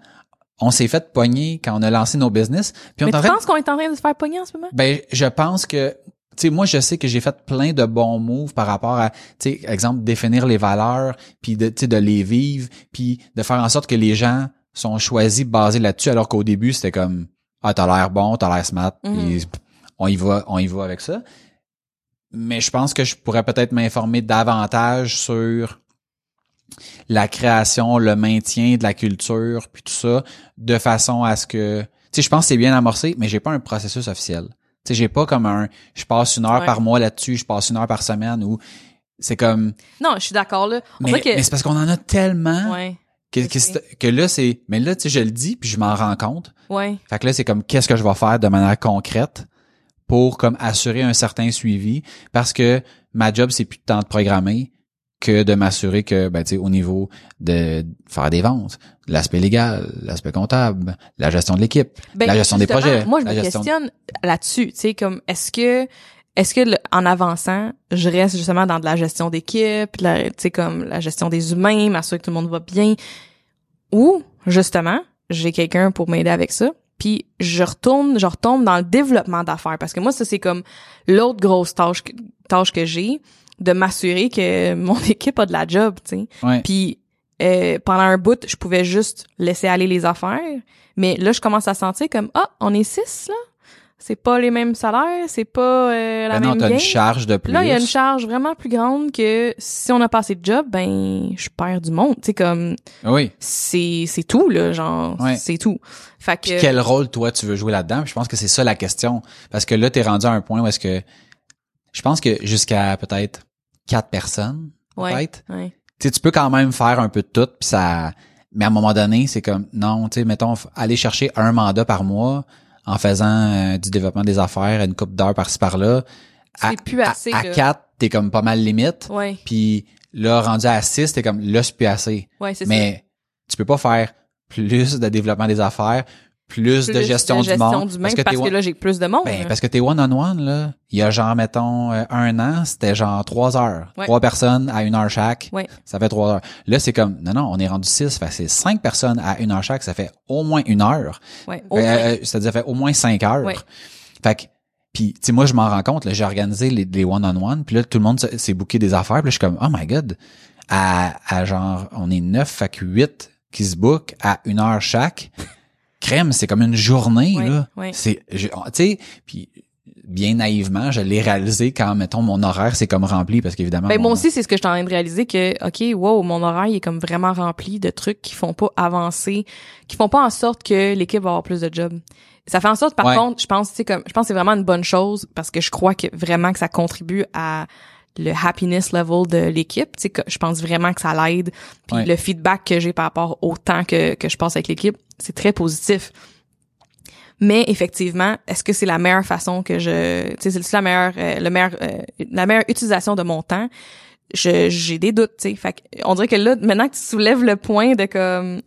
on s'est fait pogner quand on a lancé nos business. Puis on Mais en tu penses qu'on est en train de se faire pogner en ce moment? ben, je pense que, tu sais, moi, je sais que j'ai fait plein de bons moves par rapport à, tu sais, exemple, définir les valeurs, puis de, tu sais, de les vivre, puis de faire en sorte que les gens sont choisis basés là-dessus, alors qu'au début, c'était comme, ah, t'as l'air bon, t'as l'air smart, puis on y va, on y va avec ça. Mais je pense que je pourrais peut-être m'informer davantage sur la création, le maintien de la culture, puis tout ça, de façon à ce que, tu sais, je pense que c'est bien amorcé, mais j'ai pas un processus officiel. Tu sais, j'ai pas comme un, je passe une heure Ouais. par mois là-dessus, je passe une heure par semaine, ou c'est comme, Non, je suis d'accord, là. On mais, dirait que... mais c'est parce qu'on en a tellement Ouais, que, que là c'est, mais là tu sais, je le dis puis je m'en rends compte. ouais. Fait que là, c'est comme qu'est-ce que je vais faire de manière concrète? Pour comme assurer un certain suivi parce que ma job, c'est plus de temps de programmer que de m'assurer que, ben, tu sais, au niveau de faire des ventes, l'aspect légal, l'aspect comptable, la gestion de l'équipe, Ben, la gestion des projets. Moi, je me questionne là-dessus, tu sais, comme, est-ce que, est-ce que, le- en avançant, je reste justement dans de la gestion d'équipe, tu sais, comme la gestion des humains, m'assurer que tout le monde va bien, ou, justement, j'ai quelqu'un pour m'aider avec ça, puis je retourne, je retombe dans le développement d'affaires, parce que moi, ça, c'est comme l'autre grosse tâche, que- tâche que j'ai, de m'assurer que mon équipe a de la job, tu sais. Ouais. Puis euh, pendant un bout, je pouvais juste laisser aller les affaires. Mais là, je commence à sentir comme, ah, on est six, là? C'est pas les mêmes salaires, c'est pas euh, la Ben non, même t'as game. une charge de plus. Là, il y a une charge vraiment plus grande que si on a passé de job, ben, je perds du monde. Tu sais, comme, Oui. c'est, c'est tout, là, genre, Ouais. c'est tout. Fait que, Puis quel rôle toi tu veux jouer là-dedans? Je pense que c'est ça la question. Parce que là, t'es rendu à un point où est-ce que je pense que jusqu'à peut-être quatre personnes, Ouais. peut-être. ouais. Tu sais, tu peux quand même faire un peu de tout, puis ça. Mais à un moment donné, c'est comme non, tu sais, mettons, aller chercher un mandat par mois en faisant euh, du développement des affaires, une coupe d'heures par-ci par-là. À, C'est plus à- assez, À, là. quatre, t'es comme pas mal limite. Ouais, Puis là, rendu à six, t'es comme là, c'est plus assez. ouais, c'est ça. Mais tu peux pas faire plus de développement des affaires, plus, de gestion, du monde. du parce que, t'es one- là, j'ai plus de monde. ben, parce que t'es one-on-one, là. Il y a genre, mettons, euh, un an, c'était genre trois heures. Ouais. Trois personnes à une heure chaque. Ouais. Ça fait trois heures. Là, c'est comme, non, non, on est rendu six. Fait c'est cinq personnes à une heure chaque. Ça fait au moins une heure. Ouais, Euh, euh, C'est-à-dire, ça fait au moins cinq heures. Ouais. Fait que, puis, tu sais, moi, je m'en rends compte, là, j'ai organisé les, les one-on-one, puis là, tout le monde s'est s'est booké des affaires, puis là, je suis comme, oh my god, à, à genre, on est neuf, fait que huit qui se bookent à une heure chaque. Crème, c'est comme une journée, là. ouais. C'est, je- tu sais, puis bien naïvement, je l'ai réalisé quand, mettons, mon horaire c'est comme rempli, parce qu'évidemment... Ben, moi aussi, c'est ce que je suis en train de réaliser que, OK, wow, mon horaire, il est comme vraiment rempli de trucs qui font pas avancer, qui font pas en sorte que l'équipe va avoir plus de jobs. Ça fait en sorte, par Ouais. contre, je pense, tu sais, comme, je pense que c'est vraiment une bonne chose parce que je crois que vraiment que ça contribue à le happiness level de l'équipe. Tu sais, je pense vraiment que ça l'aide. Puis Ouais. le feedback que j'ai par rapport au temps que, que je passe avec l'équipe, c'est très positif. Mais effectivement, est-ce que c'est la meilleure façon que je, tu sais, c'est la meilleure, euh, le meilleur, euh, la meilleure utilisation de mon temps? Je j'ai des doutes, tu sais. Fait que on dirait que là, maintenant que tu soulèves le point de comme,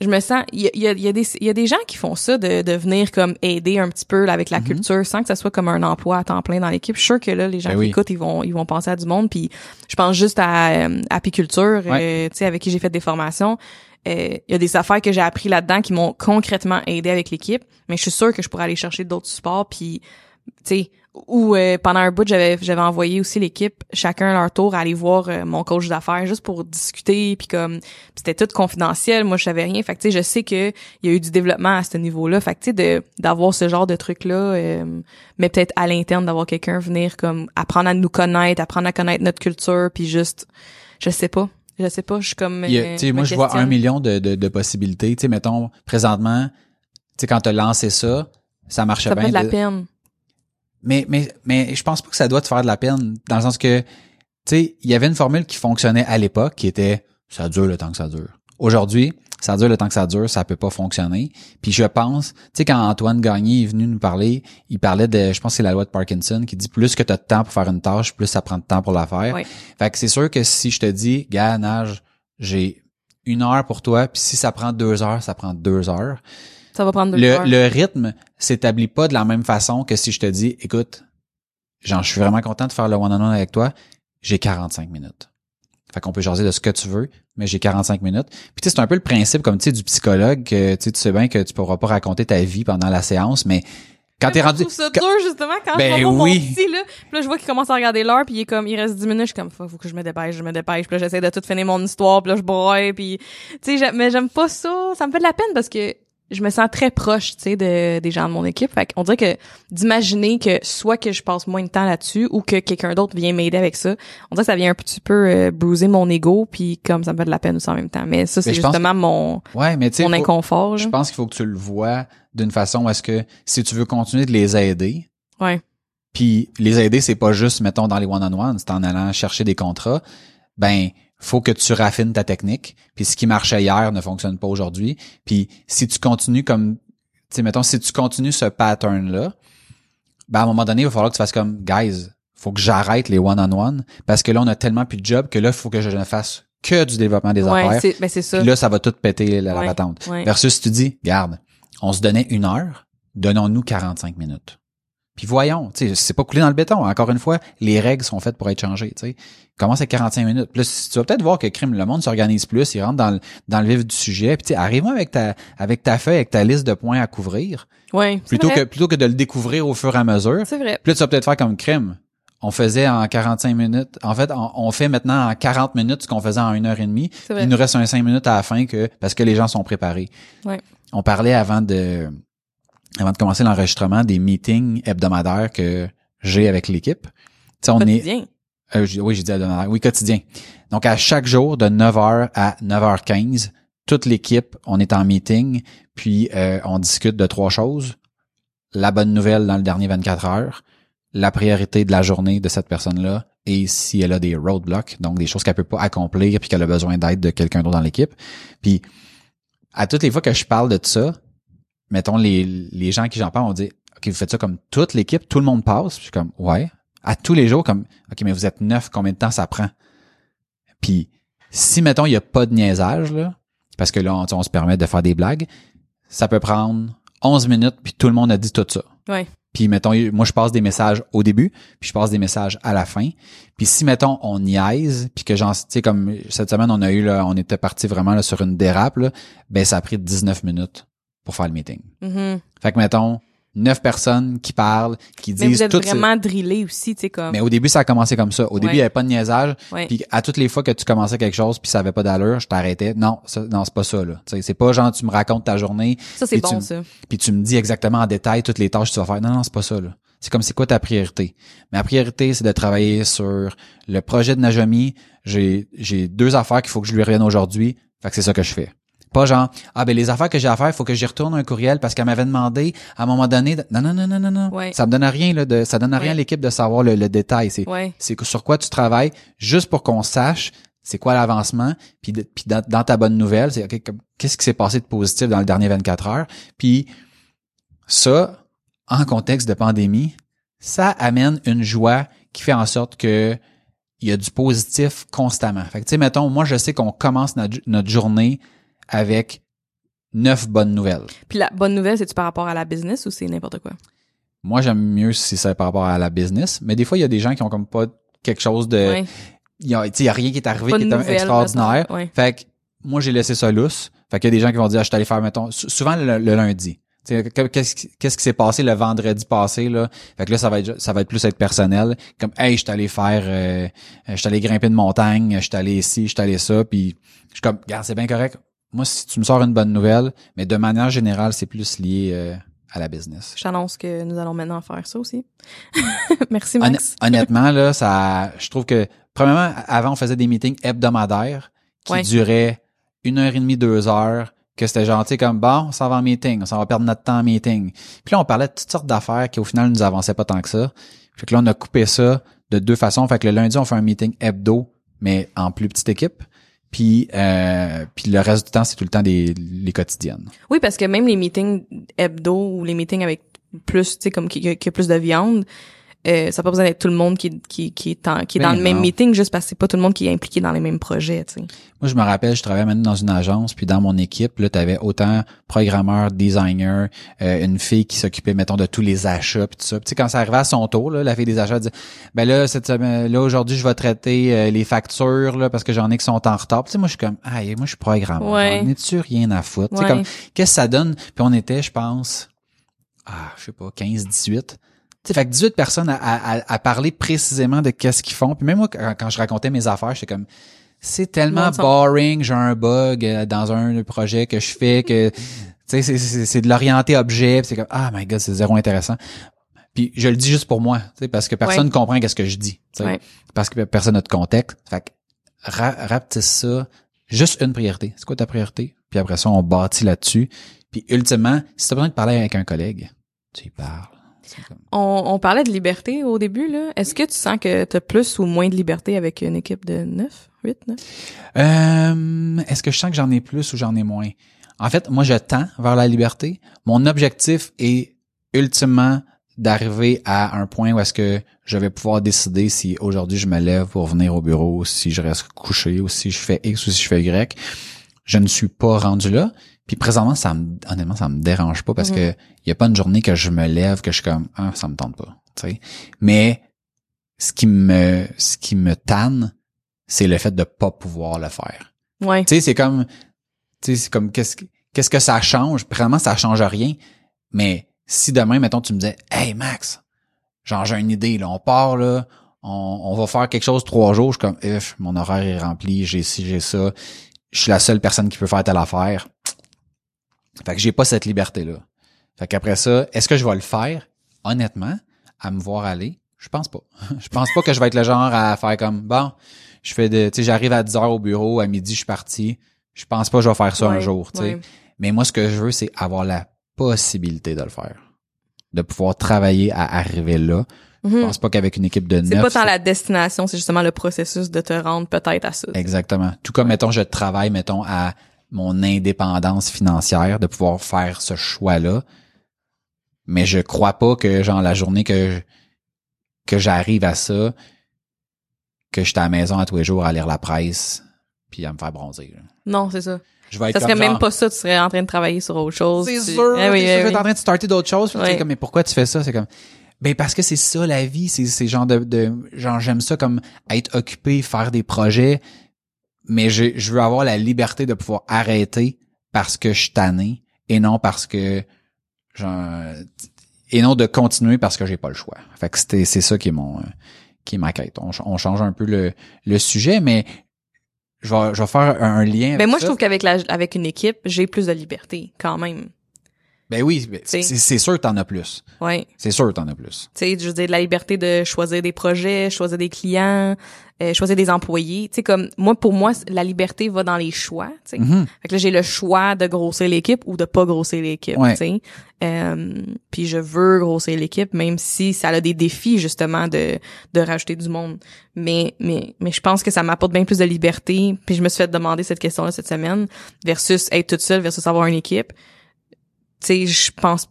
je me sens, il y a, y des, il y a des gens qui font ça de, de venir comme aider un petit peu là, avec la Mhm. culture sans que ça soit comme un emploi à temps plein dans l'équipe. Je suis sûre que là, les gens Ben qui oui. écoutent, ils vont, ils vont penser à du monde. Puis je pense juste à euh, apiculture, euh, tu sais, avec qui j'ai fait des formations. Euh, Il y a des affaires que j'ai appris là-dedans qui m'ont concrètement aidé avec l'équipe, mais je suis sûre que je pourrais aller chercher d'autres supports puis tu sais ou euh, pendant un bout j'avais j'avais envoyé aussi l'équipe chacun à leur tour à aller voir euh, mon coach d'affaires juste pour discuter puis comme c'était tout confidentiel. Moi je savais rien. Fait que tu sais je sais que il y a eu du développement à ce niveau-là. Fait que tu sais de d'avoir ce genre de truc là mais peut-être à l'interne d'avoir quelqu'un venir comme apprendre à nous connaître apprendre à connaître notre culture puis juste je sais pas. Je sais pas. Je suis comme Il y a- euh, tu sais, moi, je vois un million de, de, de possibilités. Tu sais, mettons, présentement, tu sais, quand t'as lancé ça, ça marchait ça bien. de la peine Mais, mais, mais je pense pas que ça doit te faire de la peine, dans le sens que, tu sais, il y avait une formule qui fonctionnait à l'époque, qui était, ça dure le temps que ça dure. Aujourd'hui, ça dure le temps que ça dure, ça peut pas fonctionner. Puis je pense, tu sais, quand Antoine Gagné est venu nous parler, il parlait de, je pense que c'est la loi de Parkinson, qui dit plus que tu as de temps pour faire une tâche, plus ça prend de temps pour la faire. Ouais. Fait que c'est sûr que si je te dis, gars, nage, j'ai une heure pour toi, puis si ça prend deux heures, ça prend deux heures. Ça va prendre deux Le, heures. le rythme s'établit pas de la même façon que si je te dis, écoute, genre, je suis vraiment content de faire le one-on-one avec toi, j'ai 45 minutes. Fait qu'on peut jaser de ce que tu veux, mais j'ai 45 minutes. Puis tu sais, c'est un peu le principe comme tu sais du psychologue que tu sais, tu sais bien que tu pourras pas raconter ta vie pendant la séance, mais quand t'es Je rendu trouve ça quand- dur, justement, quand Ben je vois oui. mon petit, là. Puis là, je vois qu'il commence à regarder l'heure, puis il est comme, il reste 10 minutes, je suis comme, faut, faut que je me dépêche, je me dépêche. Puis là, j'essaie de tout finir mon histoire, puis là, je broye, puis, tu sais, mais j'aime pas ça. Ça me fait de la peine parce que je me sens très proche, tu sais, de, des gens de mon équipe. Fait qu'on dirait que d'imaginer que soit que je passe moins de temps là-dessus ou que quelqu'un d'autre vient m'aider avec ça, on dirait que ça vient un petit peu euh, bruiser mon ego, puis comme ça me fait de la peine aussi en même temps. Mais ça, c'est justement mon, Ouais, mais tu sais mon faut- inconfort, je pense qu'il faut que tu le vois d'une façon où est-ce que si tu veux continuer de les aider, Ouais. Puis les aider, c'est pas juste, mettons, dans les one-on-one, c'est en allant chercher des contrats. Ben, faut que tu raffines ta technique. Puis ce qui marchait hier ne fonctionne pas aujourd'hui. Puis si tu continues comme, tu sais, mettons, si tu continues ce pattern-là, ben à un moment donné, il va falloir que tu fasses comme, guys, faut que j'arrête les one-on-one parce que là, on a tellement plus de job que là, il faut que je ne fasse que du développement des Ouais, affaires. ben c'est ça. Puis là, ça va tout péter la, patente. ouais. Versus si tu dis, garde, on se donnait une heure, donnons-nous 45 minutes. Puis voyons, tu sais, c'est pas coulé dans le béton. Encore une fois, les règles sont faites pour être changées, tu sais. Commence à 45 minutes. Puis là, si- tu vas peut-être voir que crime, le monde s'organise plus, il rentre dans le, dans le vif du sujet. Puis tu sais, arrive-moi avec ta, avec ta feuille, avec ta liste de points à couvrir, Ouais. plutôt vrai. que, plutôt que de le découvrir au fur et à mesure. C'est vrai. Puis là, tu vas peut-être faire comme crime. on faisait en 45 minutes. En fait, on, on fait maintenant en 40 minutes ce qu'on faisait en une heure et demie. C'est vrai. Il nous reste un 5 minutes à la fin que parce que les gens sont préparés. Ouais. On parlait avant de avant de commencer l'enregistrement des meetings hebdomadaires que j'ai avec l'équipe. On est Quotidien. euh, j- oui, j'ai dit hebdomadaire. Oui, quotidien. Donc à chaque jour de 9h à 9h15, toute l'équipe, on est en meeting, puis euh, on discute de trois choses. La bonne nouvelle dans le dernier 24 heures, la priorité de la journée de cette personne-là et si elle a des roadblocks, donc des choses qu'elle peut pas accomplir puis qu'elle a besoin d'aide de quelqu'un d'autre dans l'équipe. Puis à toutes les fois que je parle de ça, mettons les, les gens qui j'en parle, on dit OK, vous faites ça comme toute l'équipe, tout le monde passe, puis je suis comme ouais, à tous les jours comme OK, mais vous êtes neuf, combien de temps ça prend? Puis si mettons il y a pas de niaisage là, parce que là on, on se permet de faire des blagues, ça peut prendre 11 minutes puis tout le monde a dit tout ça. Ouais. Puis mettons, moi je passe des messages au début, puis je passe des messages à la fin. Puis si mettons on niaise, puis que j'en tu sais comme cette semaine on a eu là, on était parti vraiment là, sur une dérape là, ben ça a pris 19 minutes pour faire le meeting. Mhm. Fait que mettons neuf personnes qui parlent, qui Mais disent vous êtes vraiment drillé aussi, tu sais, comme. Mais au début ça a commencé comme ça. Au début il y avait pas de niaisage, puis à toutes les fois que tu commençais quelque chose puis ça avait pas d'allure, je t'arrêtais. Non, ça, non, c'est pas ça là. C'est pas genre tu me racontes ta journée, ça, c'est bon, tu- ça. puis tu me dis exactement en détail toutes les tâches que tu vas faire. Non, non, c'est pas ça, là. C'est comme c'est quoi ta priorité? Ma priorité, c'est de travailler sur le projet de Najami. J'ai, j'ai deux affaires qu'il faut que je lui revienne aujourd'hui. Fait que c'est ça que je fais. Pas genre, ah ben les affaires que j'ai à faire, il faut que j'y retourne un courriel parce qu'elle m'avait demandé à un moment donné. de- Non, non, non, non, non, non. Ouais. Ça me donne rien, là, de, ça donne rien Ouais. à l'équipe de savoir le, le détail. C'est, Ouais. sur quoi tu travailles, juste pour qu'on sache c'est quoi l'avancement, puis, puis dans, dans ta bonne nouvelle, c'est ok, comme- qu'est-ce qui s'est passé de positif dans le dernier 24 heures, puis ça, en contexte de pandémie, ça amène une joie qui fait en sorte que il y a du positif constamment. Fait que, tu sais, mettons, moi, je sais qu'on commence notre, notre journée avec neuf bonnes nouvelles. Puis la bonne nouvelle, c'est-tu par rapport à la business ou c'est n'importe quoi? Moi, j'aime mieux si c'est par rapport à la business, mais des fois, il y a des gens qui ont comme pas quelque chose de... ouais. il y a, tu sais, il y a rien qui est arrivé Pas qui est extraordinaire. Ouais. Fait que moi, j'ai laissé ça lousse. Fait qu'il y a des gens qui vont dire, ah, je suis allé faire, mettons, sou- souvent le, le lundi. Qu'est-ce qui s'est passé le vendredi passé, là? Fait que là, ça va être, ça va être plus être personnel. Comme, hey, je suis allé faire, euh, je suis allé grimper une montagne, je suis allé ici, je suis allé ça, puis je suis comme, regarde, c'est bien correct. Moi, si tu me sors une bonne nouvelle, mais de manière générale, c'est plus lié euh, à la business. Je t'annonce que nous allons maintenant faire ça aussi. Merci, Max. honnêtement, là, ça, je trouve que, premièrement, avant, on faisait des meetings hebdomadaires qui Ouais. duraient une heure et demie, deux heures, que c'était gentil comme, bon, on s'en va en meeting, on s'en va perdre notre temps en meeting. Puis là, on parlait de toutes sortes d'affaires qui, au final, nous avançaient pas tant que ça. Fait que là, on a coupé ça de deux façons. Fait que le lundi, on fait un meeting hebdo, mais en plus petite équipe. Puis, euh, puis le reste du temps, c'est tout le temps des les quotidiennes. Oui, parce que même les meetings hebdo ou les meetings avec plus, tu sais, comme qui, qui a plus de viande, euh, ça n'a pas besoin d'être tout le monde qui, qui, qui est, en- qui est dans le même meeting juste parce que c'est pas tout le monde qui est impliqué dans les mêmes projets, tu. Moi, je me rappelle, je travaillais maintenant dans une agence, puis dans mon équipe, là, t'avais autant programmeur, designer, euh, une fille qui s'occupait, mettons, de tous les achats, puis tout ça. Puis, tu quand ça arrivait à son tour, là, la fille des achats dit, ben là, cette semaine, là, aujourd'hui, je vais traiter euh, les factures, là, parce que j'en ai qui sont en retard. Puis, tu moi, je suis comme, ah, moi, je suis programmeur. Ouais. J'en ai-tu rien à foutre? Tu Ouais. comme, qu'est-ce que ça donne? Puis, on était, je pense, ah, je sais pas, 15, 18. Sais, fait que 18 personnes à, à, à parler précisément de qu'est-ce qu'ils font. Puis même moi, quand, quand je racontais mes affaires, j'étais comme, c'est tellement boring, j'ai un bug euh, dans un projet que je fais que, tu sais, c'est- c'est c'est de l'orienter objet, c'est comme, ah my god, c'est zéro intéressant. Puis je le dis juste pour moi, tu sais, parce que personne Ouais. comprend qu'est-ce que je dis, Ouais. parce que personne n'a de contexte. Fait que ra rapetisse ça, juste une priorité. C'est quoi ta priorité? Puis après ça, on bâtit là-dessus. Puis ultimement, si tu as besoin de parler avec un collègue, tu y parles. On parlait de liberté au début, là. Est-ce que tu sens que tu as plus ou moins de liberté avec une équipe de 9, 8, 9? Euh, Est-ce que je sens que j'en ai plus ou j'en ai moins? En fait, moi, je tends vers la liberté. Mon objectif est ultimement d'arriver à un point où est-ce que je vais pouvoir décider si aujourd'hui je me lève pour venir au bureau, si je reste couché, ou si je fais X ou si je fais Y. Je ne suis pas rendu là. Puis présentement, ça me, honnêtement, ça me dérange pas parce Mhm. que il y a pas une journée que je me lève que je suis comme ah ça me tente pas. tu sais. Mais ce qui me, ce qui me tanne, c'est le fait de pas pouvoir le faire. Ouais. Tu sais, c'est comme, tu sais, c'est comme qu'est-ce que, qu'est-ce que ça change? Vraiment, ça change rien. Mais si demain, mettons, tu me disais, hey Max, genre j'ai une idée, là, on part là, on, on va faire quelque chose trois jours, je suis comme, mon horaire est rempli, j'ai ci, j'ai ça, je suis la seule personne qui peut faire telle affaire. Fait que j'ai pas cette liberté-là. Fait qu'après ça, est-ce que je vais le faire? Honnêtement, à me voir aller, je pense pas. je pense pas que je vais être le genre à faire comme, bon, je fais de, tu sais, j'arrive à 10 heures au bureau, à midi, je suis parti. Je pense pas que je vais faire ça un jour, tu sais. ouais. Mais moi, ce que je veux, c'est avoir la possibilité de le faire. De pouvoir travailler à arriver là. Je Mhm. pense pas qu'avec une équipe de C'est neuf. pas tant la destination, c'est justement le processus de te rendre peut-être à ça. Exactement. Tout comme, mettons, je travaille, mettons, à mon indépendance financière, de pouvoir faire ce choix-là. Mais je crois pas que, genre, la journée que, que j'arrive à ça, que je suis à la maison à tous les jours à lire la presse, puis à me faire bronzer. là. Non, c'est ça. Je vais être Ça serait comme même pas ça, tu serais en train de travailler sur autre chose. C'est tu- sûr, Eh oui, eh oui. en train de starter d'autres choses, Ouais. comme, mais pourquoi tu fais ça? C'est comme, ben parce que c'est ça la vie, c'est c'est genre de, de genre j'aime ça comme être occupé, faire des projets, mais je, je veux avoir la liberté de pouvoir arrêter parce que je suis tanné et non parce que genre et non de continuer parce que j'ai pas le choix. Fait que c'était c'est ça qui est mon qui est ma quête. On, on change un peu le, le sujet, mais je vais, je vais faire un, lien. Mais avec Ben, moi, je trouve qu'avec la, avec une équipe, j'ai plus de liberté, quand même. Ben oui, c'est sûr que t'en as plus. Ouais. C'est sûr que t'en as plus. Tu sais, je veux dire, la liberté de choisir des projets, choisir des clients, euh, choisir des employés. Tu sais, comme, moi, pour moi, la liberté va dans les choix, tu sais. Mhm. Fait que là, j'ai le choix de grossir l'équipe ou de pas grossir l'équipe, Ouais. tu sais. Euh, puis je veux grossir l'équipe, même si ça a des défis, justement, de, de rajouter du monde. Mais, mais, mais je pense que ça m'apporte bien plus de liberté. Puis je me suis fait demander cette question-là cette semaine, versus être toute seule, versus avoir une équipe. Tu sais, je pense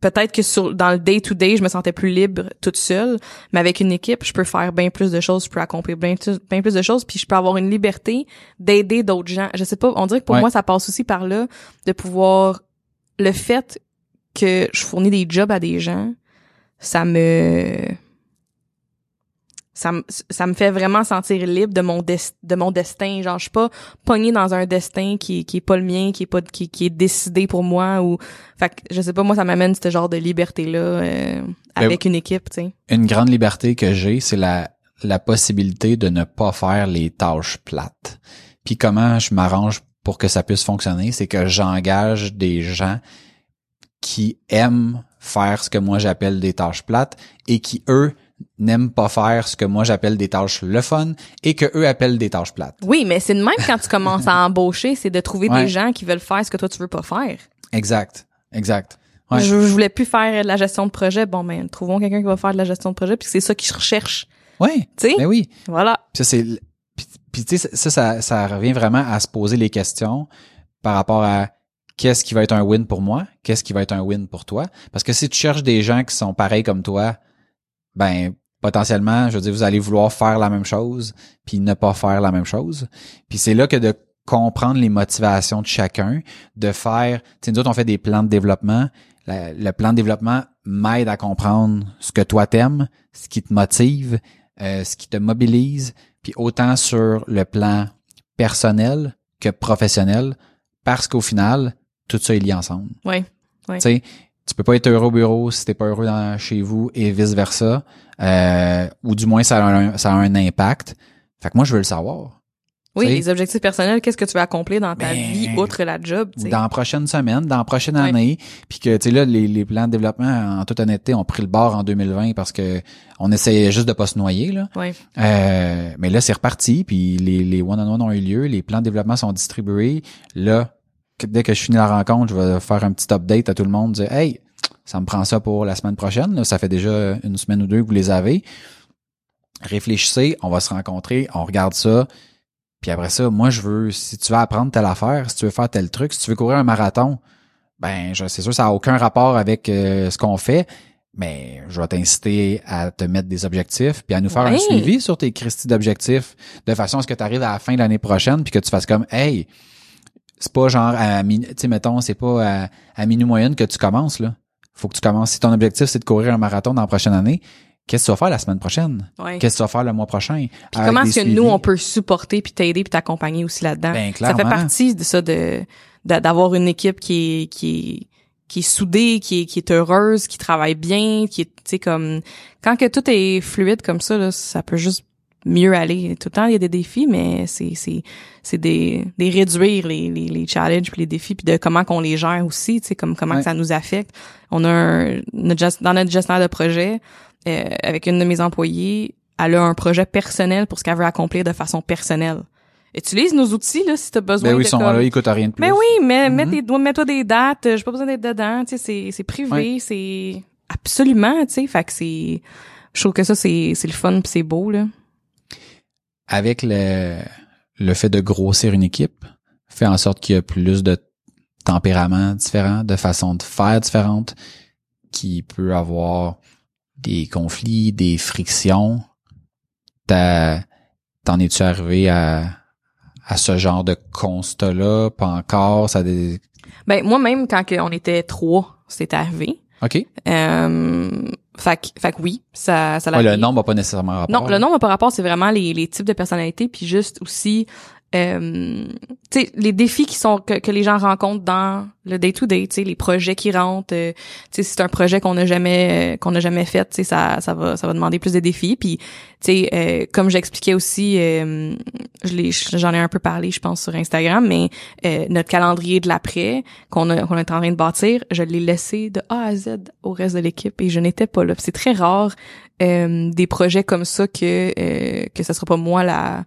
peut-être que sur dans le day to day je me sentais plus libre toute seule mais avec une équipe je peux faire bien plus de choses je peux accomplir bien, plus- bien plus de choses puis je peux avoir une liberté d'aider d'autres gens je sais pas on dirait que pour Ouais. moi ça passe aussi par là de pouvoir le fait que je fournis des jobs à des gens ça me ça me ça me fait vraiment sentir libre de mon des- de mon destin genre je suis pas pognée dans un destin qui qui est pas le mien qui est pas qui, qui est décidé pour moi ou fait que je sais pas moi ça m'amène ce genre de liberté là avec une équipe tu sais Une grande liberté que j'ai, c'est la, la possibilité de ne pas faire les tâches plates. Puis comment je m'arrange pour que ça puisse fonctionner, c'est que j'engage des gens qui aiment faire ce que moi j'appelle des tâches plates et qui, eux, n'aiment pas faire ce que moi j'appelle des tâches le fun et que eux appellent des tâches plates. oui mais c'est de même quand tu commences à embaucher c'est de trouver Ouais. des gens qui veulent faire ce que toi tu veux pas faire Exact. Exact. Ouais. je, je voulais plus faire de la gestion de projet bon ben trouvons quelqu'un qui va faire de la gestion de projet puis c'est ça qu'ils recherchent Ouais. tu sais? Ben oui. voilà Puis ça, c'est, puis tu sais, ça, ça, ça revient vraiment à se poser les questions par rapport à qu'est-ce qui va être un win pour moi, qu'est-ce qui va être un win pour toi. Parce que si tu cherches des gens qui sont pareils comme toi, ben, potentiellement, je veux dire, vous allez vouloir faire la même chose, puis ne pas faire la même chose. Puis c'est là que de comprendre les motivations de chacun, de faire, tu sais, nous autres, on fait des plans de développement. La- le plan de développement m'aide à comprendre ce que toi t'aimes, ce qui te motive, euh, ce qui te mobilise, puis autant sur le plan personnel que professionnel, parce qu'au final, tout ça est lié ensemble. ouais Ouais. Tu sais, tu peux pas être heureux au bureau si t'es pas heureux dans, chez vous et vice versa, euh, ou du moins ça a, un, ça a un impact. Fait que moi je veux le savoir. oui les objectifs personnels qu'est-ce que tu veux accomplir dans ta Ben, vie outre la job dans la prochaine semaine, dans la prochaine année, puis que tu sais là les, les plans de développement en toute honnêteté ont pris le bord en 2020 parce que on essayait juste de pas se noyer là. ouais Euh, mais là, c'est reparti, puis les, les one-on-one ont eu lieu, les plans de développement sont distribués. Là, dès que je finis la rencontre, je vais faire un petit update à tout le monde, dire Hey, ça me prend ça pour la semaine prochaine. Là, ça fait déjà une semaine ou deux que vous les avez. Réfléchissez, on va se rencontrer, on regarde ça. Puis après ça, moi, je veux, si tu veux apprendre telle affaire, si tu veux faire tel truc, si tu veux courir un marathon, ben, c'est sûr, ça a aucun rapport avec euh, ce qu'on fait, mais je vais t'inciter à te mettre des objectifs puis à nous faire un suivi sur tes Christie d'objectifs de façon à ce que tu arrives à la fin de l'année prochaine puis que tu fasses comme hey c'est pas genre à tu sais mettons c'est pas à, à minute moyenne que tu commences là. Faut que tu commences si ton objectif c'est de courir un marathon dans la prochaine année qu'est-ce que tu vas faire la semaine prochaine? Ouais. Qu'est-ce que tu vas faire le mois prochain? Puis comment est-ce que nous, on peut supporter puis t'aider puis t'accompagner aussi là-dedans? Ben, ça fait partie de ça, de, de- d'avoir une équipe qui est, qui est, qui est soudée, qui est qui est heureuse, qui travaille bien, qui est tu sais comme quand que tout est fluide comme ça là, ça peut juste mieux aller. Tout le temps il y a des défis mais c'est c'est c'est des des réduire les les les challenges puis les défis puis de comment qu'on les gère aussi, tu sais comme comment Ouais. que ça nous affecte. On a un notre dans notre gestionnaire de projet euh, avec une de mes employées, elle a un projet personnel pour ce qu'elle veut accomplir de façon personnelle. Utilise nos outils là si tu as besoin Ben oui, de ils sont comme- là, ils coûtent rien de plus. mais oui, mais mets Mhm. tes doigts, mets-toi des dates. J'ai pas besoin d'être dedans. Tu sais, c'est c'est privé, c'est absolument. Tu sais, fait que c'est. Je trouve que ça c'est c'est le fun puis c'est beau là. Avec le, le fait de grossir une équipe, fait en sorte qu'il y a plus de tempéraments différents, de façons de faire différentes, qui peut avoir des conflits, des frictions. T'as- T'en es-tu arrivé à, à ce genre de constat-là? Pas encore? Ça des... Ben moi même quand on était trois, c'est arrivé. OK. Euh, fait que fait que oui, ça ça Ouais, le nombre n'a pas nécessairement rapport. Non, le nombre par rapport, c'est vraiment les, les types de personnalités, puis juste aussi, euh, les défis qui sont que, que les gens rencontrent dans le day to day, tu les projets qui rentrent. euh, tu sais, c'est un projet qu'on n'a jamais euh, qu'on n'a jamais fait, tu ça ça va ça va demander plus de défis. Puis, tu sais, euh, comme j'expliquais aussi, euh, je j'en ai un peu parlé, je pense sur Instagram, mais notre calendrier de l'après qu'on a qu'on est en train de bâtir, je l'ai laissé de A à Z au reste de l'équipe et je n'étais pas là. C'est très rare des projets comme ça que que ce sera pas moi la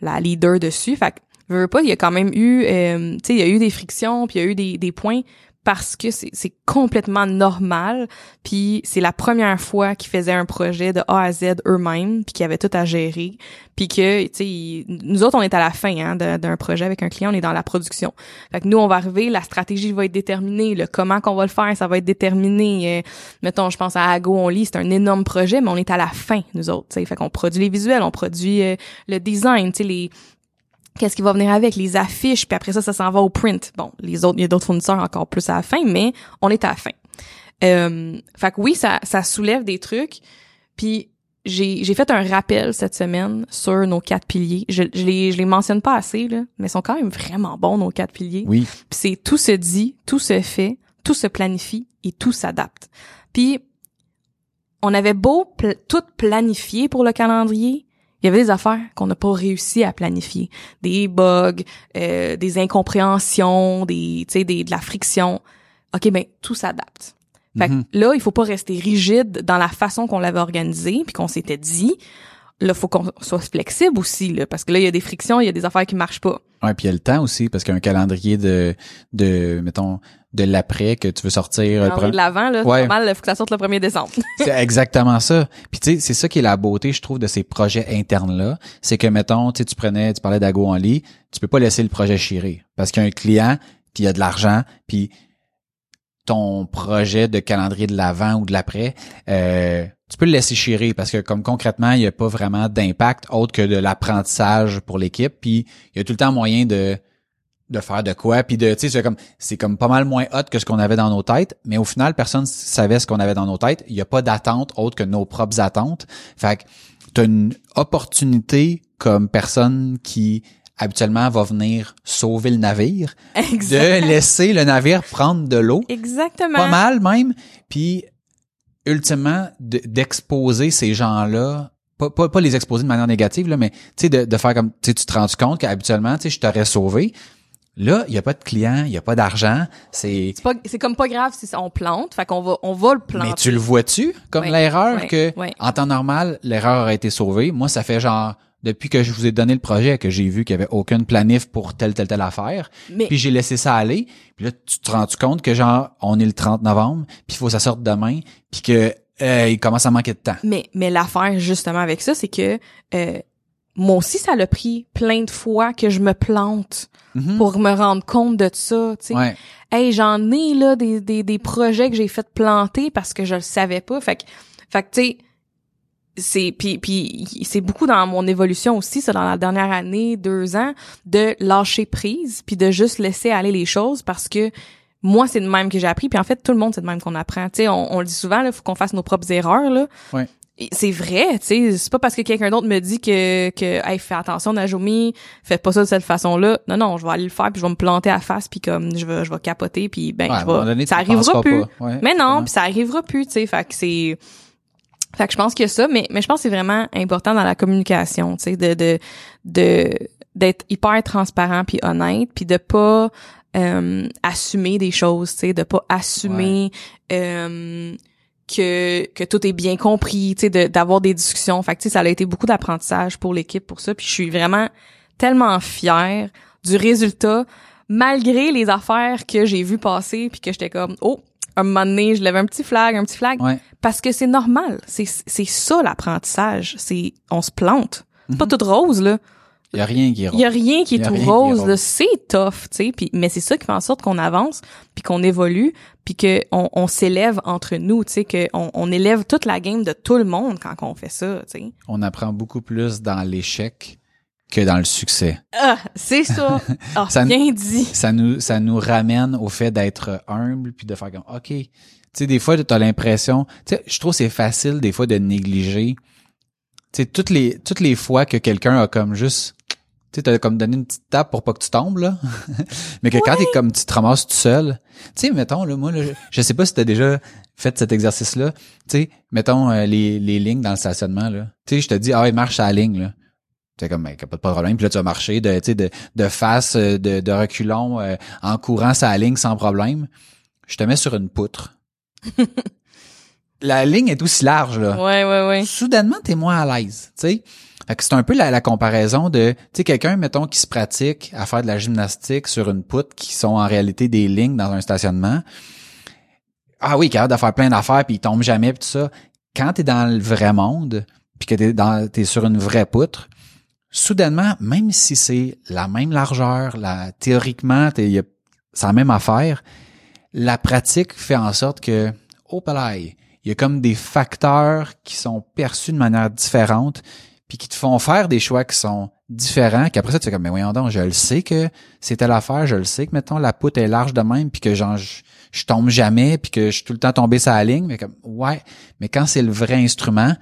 la leader dessus. Fait que veux, pas, il y a quand même eu euh, tu sais il y a eu des frictions, puis il y a eu des des points parce que c'est complètement normal, puis c'est la première fois qu'ils faisaient un projet de A à Z eux-mêmes, puis qu'ils avaient tout à gérer, puis que tu sais nous autres on est à la fin hein, d'un projet avec un client, on est dans la production. Fait que nous on va arriver, la stratégie va être déterminée, le comment qu'on va le faire, ça va être déterminé. Euh, mettons, je pense à Ago on lit, c'est un énorme projet, mais on est à la fin nous autres, tu sais. Fait qu'on produit les visuels, on produit euh, le design, tu sais les qu'est-ce qui va venir avec les affiches puis après ça ça s'en va au print. Bon les autres il y a d'autres fournisseurs encore plus à la fin mais on est à la fin. Euh, fait que oui ça ça soulève des trucs. Puis j'ai j'ai fait un rappel cette semaine sur nos quatre piliers. Je je les je les mentionne pas assez là mais ils sont quand même vraiment bons nos quatre piliers. Oui. puis c'est tout se dit, tout se fait, tout se planifie et tout s'adapte. Puis on avait beau pl- tout planifier pour le calendrier, il y avait des affaires qu'on n'a pas réussi à planifier, des bugs, euh, des incompréhensions, des tu sais des de la friction. OK, ben tout s'adapte. Fait que Mhm. là, il faut pas rester rigide dans la façon qu'on l'avait organisé puis qu'on s'était dit. Là, faut qu'on soit flexible aussi là parce que là il y a des frictions, il y a des affaires qui marchent pas. Ouais, puis il y a le temps aussi, parce qu'un calendrier de, de, mettons, de l'après que tu veux sortir. euh, Calendrier de l'avant là, Ouais. normal, il faut que ça sorte le 1er décembre. C'est exactement ça. Puis tu sais, c'est ça qui est la beauté, je trouve, de ces projets internes-là. C'est que, mettons, tu sais, tu prenais, tu parlais d'Ago en lit, tu peux pas laisser le projet chirer. Parce qu'il y a un client, puis il y a de l'argent, puis ton projet de calendrier de l'avant ou de l'après, euh, tu peux le laisser chirer parce que comme concrètement, il n'y a pas vraiment d'impact autre que de l'apprentissage pour l'équipe. Puis il y a tout le temps moyen de de faire de quoi. Puis de tu sais c'est comme c'est comme pas mal moins hot que ce qu'on avait dans nos têtes mais au final personne savait ce qu'on avait dans nos têtes. Il y a pas d'attente autre que nos propres attentes. Fait que t'as une opportunité comme personne qui habituellement va venir sauver le navire Exact. de laisser le navire prendre de l'eau Exactement. pas mal même puis ultimement de- d'exposer ces gens-là pas, pas, pas les exposer de manière négative là mais tu sais de, de faire comme tu te rends compte qu'habituellement tu sais je t'aurais sauvé? Là il y a pas de client il y a pas d'argent c'est C'est comme pas grave si on plante, fait qu'on va, on va le planter. mais tu le vois-tu comme l'erreur que en temps normal l'erreur aurait été sauvée? Moi ça fait genre depuis que je vous ai donné le projet que j'ai vu qu'il y avait aucune planif pour telle telle telle affaire Mais puis j'ai laissé ça aller puis là tu te rends compte que genre on est le 30 novembre puis il faut que ça sorte demain puis que euh, il commence à manquer de temps mais mais l'affaire justement avec ça, c'est que euh, moi aussi ça l'a pris plein de fois que je me plante Mhm. pour me rendre compte de ça. Tu sais, ouais hey j'en ai là des, des des projets que j'ai fait planter parce que je le savais pas. Fait que fait que tu sais c'est puis puis c'est beaucoup dans mon évolution aussi ça dans la dernière année deux ans de lâcher prise puis de juste laisser aller les choses parce que moi c'est de même que j'ai appris puis en fait tout le monde c'est de même qu'on apprend tu sais on, on le dit souvent là faut qu'on fasse nos propres erreurs là Ouais. C'est vrai, tu sais, c'est pas parce que quelqu'un d'autre me dit que que hey, fais attention Najomi, fais pas ça de cette façon-là. Non non, je vais aller le faire puis je vais me planter à face puis comme je vais je vais capoter puis ben Ouais, je vais donné, ça arrivera plus. pas. Ouais, mais non, puis ça arrivera plus, tu sais, fait que c'est fait que je pense qu'il y a ça mais mais je pense que c'est vraiment important dans la communication, tu sais de de de d'être hyper transparent puis honnête puis de pas euh, assumer des choses, tu sais, de pas assumer euh, que que tout est bien compris, tu sais, de- d'avoir des discussions. Fait que tu sais, ça a été beaucoup d'apprentissage pour l'équipe pour ça. Puis je suis vraiment tellement fière du résultat, malgré les affaires que j'ai vues passer, puis que j'étais comme oh. Un moment donné, je lève un petit flag, un petit flag, Ouais. parce que c'est normal. C'est c'est ça l'apprentissage. C'est on se plante. C'est pas tout rose là. Il y a rien qui est Il y a rien qui est tout est rose, rose. là. C'est tough, tu sais. Puis, mais c'est ça qui fait en sorte qu'on avance, puis qu'on évolue, puis que on, on s'élève entre nous, tu sais, qu'on on élève toute la game de tout le monde quand on fait ça, tu sais. On apprend beaucoup plus dans l'échec que dans le succès. Ah, c'est ça. Ah, Ça- bien dit. Ça nous, ça nous ramène au fait d'être humble puis de faire comme, OK. Tu sais, des fois, t'as l'impression, tu sais, je trouve que c'est facile des fois de négliger, tu sais, toutes les, toutes les fois que quelqu'un a comme juste, tu sais, t'as comme donné une petite tape pour pas que tu tombes, là. Mais que quand t'es comme, tu te ramasses tout seul, tu sais, mettons, là, moi, là, je, je sais pas si t'as déjà fait cet exercice-là, tu sais, mettons, euh, les, les lignes dans le stationnement, là. Tu sais, je te dis, ah, il marche à la ligne, là. C'est comme, ben, pas de problème. Puis là, tu vas marcher de, de, de face, euh, de, de reculons, euh, en courant sa ligne sans problème. Je te mets sur une poutre. la ligne est aussi large, là. Ouais, ouais, ouais. Soudainement, t'es moins à l'aise, tu sais. Fait que c'est un peu la, la comparaison de, tu sais, quelqu'un, mettons, qui se pratique à faire de la gymnastique sur une poutre qui sont en réalité des lignes dans un stationnement. Ah oui, capable de faire plein d'affaires puis il tombe jamais pis tout ça. Quand t'es dans le vrai monde puis que t'es dans, t'es sur une vraie poutre, soudainement, même si c'est la même largeur, la, théoriquement, y a- c'est la même affaire, la pratique fait en sorte que, oh palais, il y a comme des facteurs qui sont perçus de manière différente, puis qui te font faire des choix qui sont différents, qu'après ça, tu fais comme, mais voyons donc, je le sais que c'est telle affaire, je le sais que, mettons, la poutre est large de même, puis que genre, je, je tombe jamais, puis que je suis tout le temps tombé sur la ligne, mais comme, ouais, mais quand c'est le vrai instrument,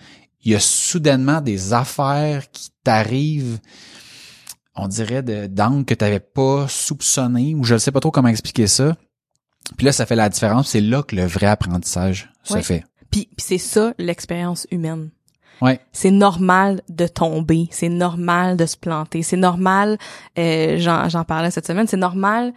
il y a soudainement des affaires qui t'arrivent, on dirait, de d'angles que tu n'avais pas soupçonné, ou je ne sais pas trop comment expliquer ça. Puis là, ça fait la différence. C'est là que le vrai apprentissage se fait. Puis, puis c'est ça l'expérience humaine. Ouais. C'est normal de tomber, c'est normal de se planter, c'est normal, euh, j'en, j'en parlais cette semaine, c'est normal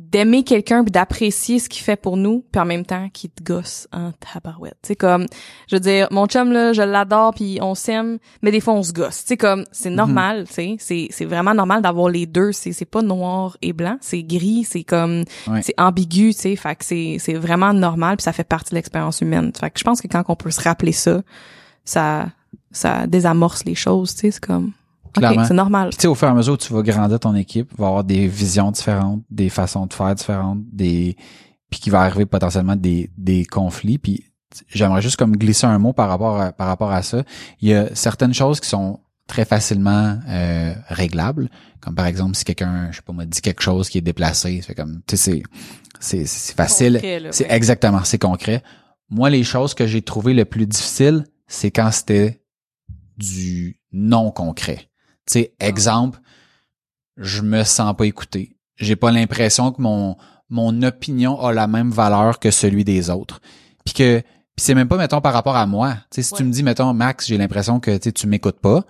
d'aimer quelqu'un puis d'apprécier ce qu'il fait pour nous, puis en même temps qu'il te gosse en tabarouette. C'est comme, je veux dire, mon chum là, je l'adore puis on s'aime, mais des fois on se gosse. C'est comme, c'est normal, tu sais, c'est c'est vraiment normal d'avoir les deux. C'est c'est pas noir et blanc, c'est gris, c'est comme, Ouais. c'est ambigu, tu sais. Fait que c'est c'est vraiment normal puis ça fait partie de l'expérience humaine. Fait que je pense que quand on peut se rappeler ça, ça ça désamorce les choses, tu sais. C'est comme, ok, Clairement. c'est normal. Puis tu sais, au fur et à mesure où tu vas grandir ton équipe, va avoir des visions différentes, des façons de faire différentes, des puis qu'il va arriver potentiellement des, des conflits. Puis j'aimerais juste comme glisser un mot par rapport à, par rapport à ça. Il y a certaines choses qui sont très facilement euh, réglables, comme par exemple si quelqu'un, je sais pas moi, dit quelque chose qui est déplacé, c'est comme, tu sais, c'est c'est c'est facile, c'est ouais. exactement, c'est concret. Moi, les choses que j'ai trouvées le plus difficile, c'est quand c'était du non concret. Tu sais, exemple, je me sens pas écouté. J'ai pas l'impression que mon mon opinion a la même valeur que celui des autres. Puis que puis c'est même pas mettons par rapport à moi. Tu sais, si tu me dis mettons Max, j'ai l'impression que tu sais, tu m'écoutes pas.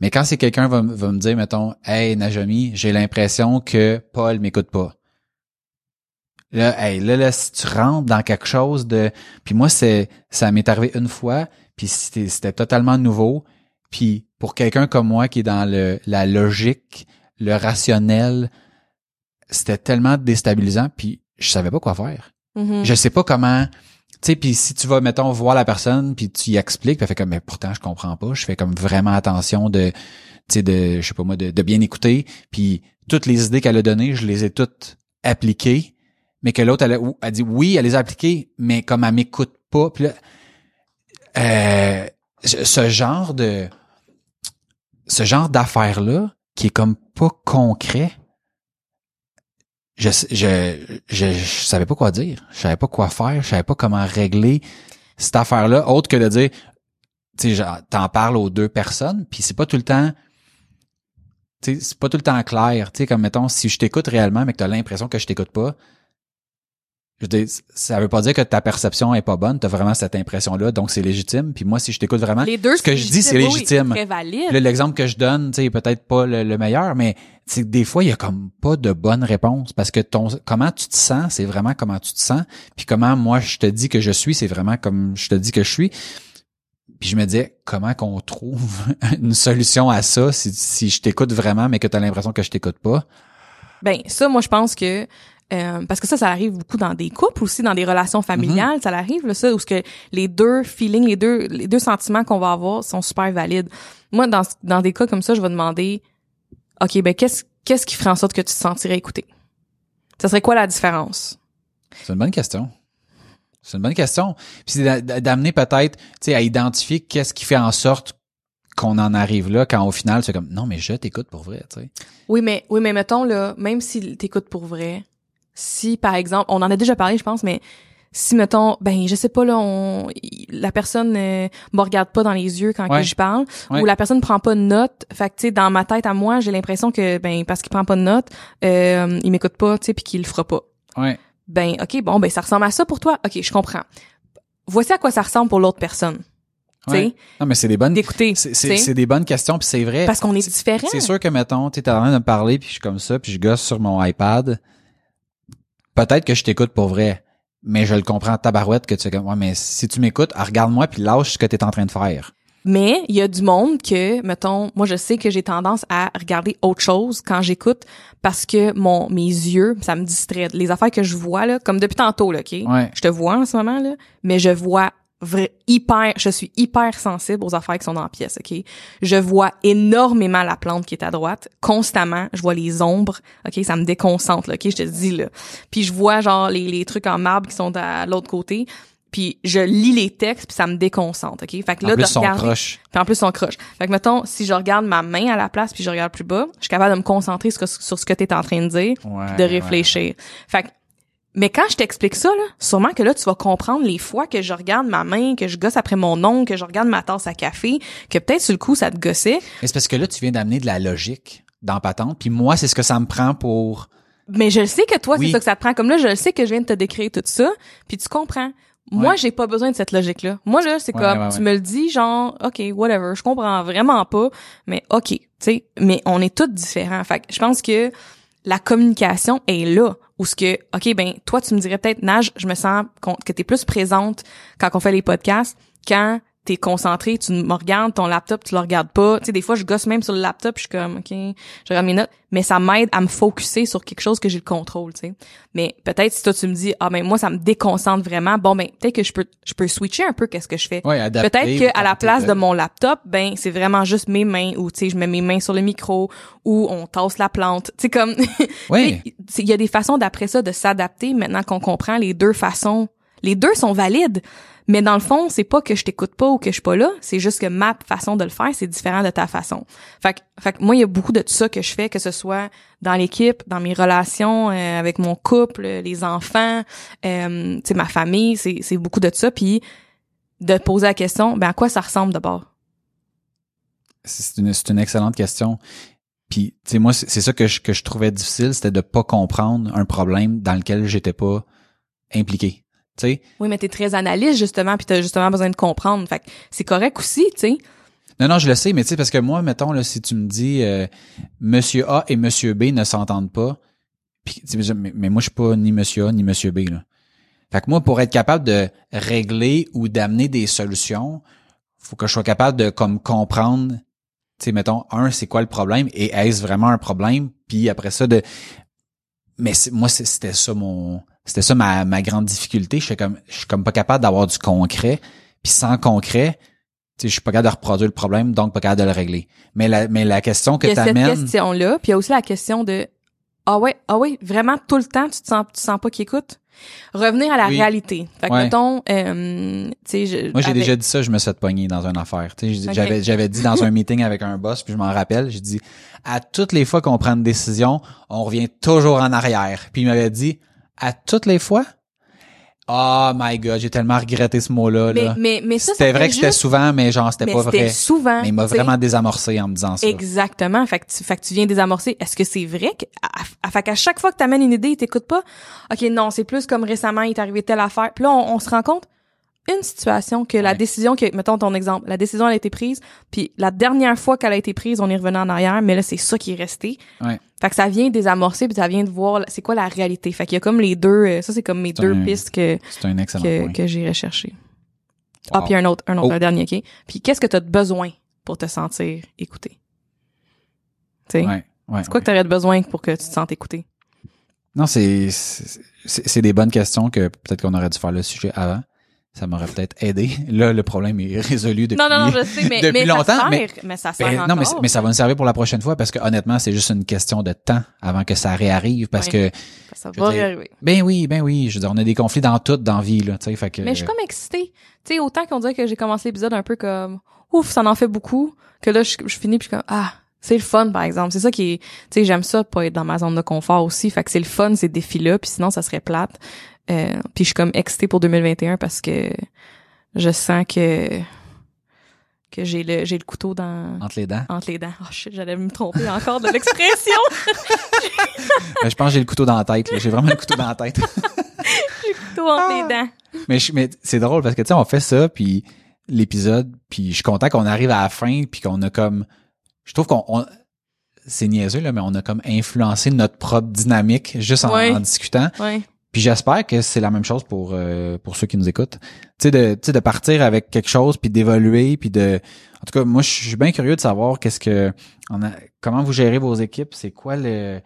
Mais quand c'est quelqu'un va, me- va me dire mettons "Hey Najami, j'ai l'impression que Paul m'écoute pas." Là, hey, là, là, si tu rentres dans quelque chose de, puis moi, c'est, ça m'est arrivé une fois, puis c'était, c'était totalement nouveau, puis pour quelqu'un comme moi qui est dans le, la logique, le rationnel, c'était tellement déstabilisant, puis je savais pas quoi faire. Mhm. Je sais pas comment, tu sais, puis si tu vas, mettons, voir la personne, puis tu y expliques, puis elle fait comme, mais pourtant, je comprends pas, je fais comme vraiment attention de, tu sais, de, je sais pas moi, de, de bien écouter, puis toutes les idées qu'elle a données, je les ai toutes appliquées, mais que l'autre, elle, elle dit oui, elle les a appliquées, mais comme elle m'écoute pas, puis là, euh, ce genre de, ce genre d'affaires-là, qui est comme pas concret, je, je, je, je savais pas quoi dire. Je savais pas quoi faire. Je savais pas comment régler cette affaire-là, autre que de dire, tu tu sais, t'en parles aux deux personnes, puis c'est pas tout le temps, tu sais, c'est pas tout le temps clair. Tu sais, comme mettons, si je t'écoute réellement, mais que t'as l'impression que je t'écoute pas, je dis, ça veut pas dire que ta perception est pas bonne, t'as vraiment cette impression-là, donc c'est légitime. Puis moi, si je t'écoute vraiment, Les deux, ce que je dis, c'est légitime. Oui, l'exemple que je donne, tu sais, est peut-être pas le, le meilleur, mais des fois, il y a comme pas de bonne réponse parce que ton comment tu te sens, c'est vraiment comment tu te sens, puis comment moi je te dis que je suis, c'est vraiment comme je te dis que je suis. Puis je me disais comment qu'on trouve une solution à ça si, si je t'écoute vraiment mais que tu as l'impression que je t'écoute pas? Ben ça, moi je pense que euh, parce que ça, ça arrive beaucoup dans des couples aussi, dans des relations familiales, Mhm. ça arrive là, ça où ce que les deux feelings, les deux les deux sentiments qu'on va avoir sont super valides. Moi, dans dans des cas comme ça, je vais demander, ok, ben qu'est-ce qu'est-ce qui ferait en sorte que tu te sentirais écouté Ça serait quoi la différence? C'est une bonne question. C'est une bonne question. Puis c'est d'a- d'amener peut-être, tu sais, à identifier qu'est-ce qui fait en sorte qu'on en arrive là quand au final c'est comme non mais je t'écoute pour vrai, tu sais. Oui, mais oui, mais mettons là, même si t'écoutes pour vrai, si par exemple, on en a déjà parlé, je pense, mais si mettons, ben je sais pas là, on, la personne euh, me regarde pas dans les yeux quand Ouais. que je parle, Ouais. ou la personne prend pas de notes, fait que tu sais dans ma tête à moi, j'ai l'impression que ben parce qu'il prend pas de notes, euh, il m'écoute pas, tu sais, puis qu'il le fera pas. Ouais. Ben ok, bon ben ça ressemble à ça pour toi, ok, je comprends. Voici à quoi ça ressemble pour l'autre personne, ouais. Non mais c'est des bonnes d'écouter, c'est des bonnes questions puis c'est vrai. parce qu'on est différents. C'est sûr que mettons, tu es en train de me parler puis je suis comme ça puis je gosse sur mon iPad. Peut-être que je t'écoute pour vrai, mais je le comprends tabarouette que tu fais comme ouais mais si tu m'écoutes, ah, regarde-moi puis lâche ce que tu es en train de faire. Mais il y a du monde que, mettons, moi je sais que j'ai tendance à regarder autre chose quand j'écoute parce que mon mes yeux, ça me distrait. Les affaires que je vois là, comme depuis tantôt là, ok? Ouais. Je te vois en ce moment là, mais je vois hyper, je suis hyper sensible aux affaires qui sont dans la pièce, ok? Je vois énormément la plante qui est à droite, constamment. Je vois les ombres, ok? Ça me déconcentre, là, ok? Je te dis là. Puis je vois genre les les trucs en marbre qui sont à l'autre côté. Puis je lis les textes puis ça me déconcentre, ok? Fait que là en plus de son regarder, croche. puis en plus, on croche. Fait que, mettons, si je regarde ma main à la place puis je regarde plus bas, je suis capable de me concentrer sur, sur ce que tu es en train de dire, Ouais, de ouais. réfléchir. Fait que, mais quand je t'explique ça, là, sûrement que là, tu vas comprendre les fois que je regarde ma main, que je gosse après mon ongle, que je regarde ma tasse à café, que peut-être sur le coup, ça te gossait. Mais c'est parce que là tu viens d'amener de la logique dans patente puis moi c'est ce que ça me prend pour Mais je le sais que toi, Oui. c'est ça que ça te prend. Comme là, je le sais que je viens de te décrire tout ça, puis tu comprends. Moi, Ouais. j'ai pas besoin de cette logique-là. Moi, là, c'est Ouais, comme, ouais, tu me le dis, genre, OK, whatever, je comprends vraiment pas, mais OK, tu sais, mais on est tous différents. Fait que je pense que la communication est là. Ou ce que, OK, ben, toi, tu me dirais peut-être, Nage, je me sens que t'es plus présente quand on fait les podcasts, quand t'es concentré, tu me regardes, ton laptop, tu le regardes pas. Tu sais, des fois, je gosse même sur le laptop, je suis comme, OK, je regarde mes notes, mais ça m'aide à me focuser sur quelque chose que j'ai le contrôle, tu sais. Mais peut-être si toi, tu me dis, ah, ben, moi, ça me déconcentre vraiment, bon, ben, peut-être que je peux, je peux switcher un peu qu'est-ce que je fais. ouais, adapter, Peut-être ou que à la place de mon laptop, ben c'est vraiment juste mes mains ou tu sais je mets mes mains sur le micro ou on tasse la plante. Tu sais comme Ouais. il y a des façons d'après ça de s'adapter maintenant qu'on comprend les deux façons. Les deux sont valides. Mais dans le fond, c'est pas que je t'écoute pas ou que je suis pas là, c'est juste que ma façon de le faire, c'est différent de ta façon. Fait que, moi, il y a beaucoup de ça que je fais, que ce soit dans l'équipe, dans mes relations euh, avec mon couple, les enfants, euh, ma famille, c'est, beaucoup de ça. Puis de poser la question, ben à quoi ça ressemble d'abord? C'est une, une excellente question. Puis, tu sais, moi, c'est ça que je, que je trouvais difficile, c'était de pas comprendre un problème dans lequel j'étais pas impliqué. Tu Oui, mais t'es très analyste, justement, puis t'as justement besoin de comprendre. Fait que c'est correct aussi, tu sais. Non, non, je le sais, mais tu sais, parce que moi, mettons, là, si tu me dis euh, Monsieur A et Monsieur B ne s'entendent pas, tu sais, mais, mais moi, je suis pas ni Monsieur A ni Monsieur B, là. Fait que moi, pour être capable de régler ou d'amener des solutions, faut que je sois capable de comme comprendre, tu sais, mettons, un, c'est quoi le problème et est-ce vraiment un problème, puis après ça, de... Mais moi, c'était ça mon... C'était ça ma, ma grande difficulté. Je suis comme, je suis comme pas capable d'avoir du concret. Puis sans concret, tu sais, je suis pas capable de reproduire le problème, donc pas capable de le régler. Mais la, mais la question que Il y a cette question-là, puis il y a aussi la question de Ah ouais, ah ouais, vraiment tout le temps, tu te sens, tu sens pas qu'il écoute? Revenir à la Oui. réalité. Fait que Ouais. mettons, euh, tu sais, je- moi j'ai avec- déjà dit ça, je me suis fait pogner dans une affaire. Tu sais, Ok. j'avais, j'avais dit dans un meeting avec un boss, puis je m'en rappelle, j'ai dit à toutes les fois qu'on prend une décision, on revient toujours en arrière. Puis il m'avait dit à toutes les fois? Oh my god, j'ai tellement regretté ce mot-là. Mais, là. mais, mais ça, C'était vrai que c'était souvent, mais genre c'était mais pas c'était vrai. souvent. Mais il m'a vraiment désamorcé en me disant ça. Exactement. Fait que tu, fait que tu viens désamorcer. Est-ce que c'est vrai que, à, à- fait qu'à chaque fois que t'amènes une idée, ils t'écoutent pas? OK, non, c'est plus comme récemment, il est arrivé telle affaire. Puis là, on, on se rend compte, une situation que la décision que, mettons ton exemple, la décision elle a été prise, puis la dernière fois qu'elle a été prise, on est revenu en arrière, mais là, c'est ça qui est resté. Ouais. Fait que ça vient désamorcer, puis ça vient de voir c'est quoi la réalité. Fait qu'il y a comme les deux, euh, ça c'est comme mes deux un- pistes que, que, que j'ai recherché. Ah, puis un autre, un autre, Oh. un dernier, OK? Puis qu'est-ce que tu as besoin pour te sentir écouté? Tu sais? Ouais, ouais, C'est quoi que tu aurais besoin pour que tu te sentes écouté? Non, c'est c'est des bonnes questions que peut-être qu'on aurait dû faire le sujet avant. Ça m'aurait peut-être aidé. Là, le problème est résolu depuis. non, non, non, je sais, mais, depuis mais longtemps, ça sert, mais- mais, ça sert Ben, non, mais, mais ça va nous servir pour la prochaine fois parce que honnêtement, c'est juste une question de temps avant que ça réarrive parce que Ça va veux dire, arriver. ben oui, ben oui, je veux dire, on a des conflits dans tout dans la vie là, tu sais, Mais je suis comme excitée. Tu sais, autant qu'on dirait que j'ai commencé l'épisode un peu comme ouf, ça en fait beaucoup, que là je, je finis puis je suis comme ah, c'est le fun par exemple. C'est ça qui est tu sais, j'aime ça pas être dans ma zone de confort aussi, fait que c'est le fun ces défis là, puis sinon ça serait plate. Euh, puis je suis comme excitée pour 2021 parce que je sens que que j'ai le j'ai le couteau dans entre les dents. entre les dents. Oh shit, j'allais me tromper encore de l'expression. Ben, je pense que j'ai le couteau dans la tête, j'ai vraiment le couteau dans la tête. couteau entre les dents. mais je- mais c'est drôle parce que tu sais, on fait ça puis l'épisode, puis je suis content qu'on arrive à la fin puis qu'on a comme je trouve qu'on on- c'est niaiseux là, mais on a comme influencé notre propre dynamique juste en, en discutant. Ouais. Puis j'espère que c'est la même chose pour euh, pour ceux qui nous écoutent. Tu sais de tu sais de partir avec quelque chose puis d'évoluer puis de en tout cas moi je suis bien curieux de savoir qu'est-ce que on a comment vous gérez vos équipes, c'est quoi le,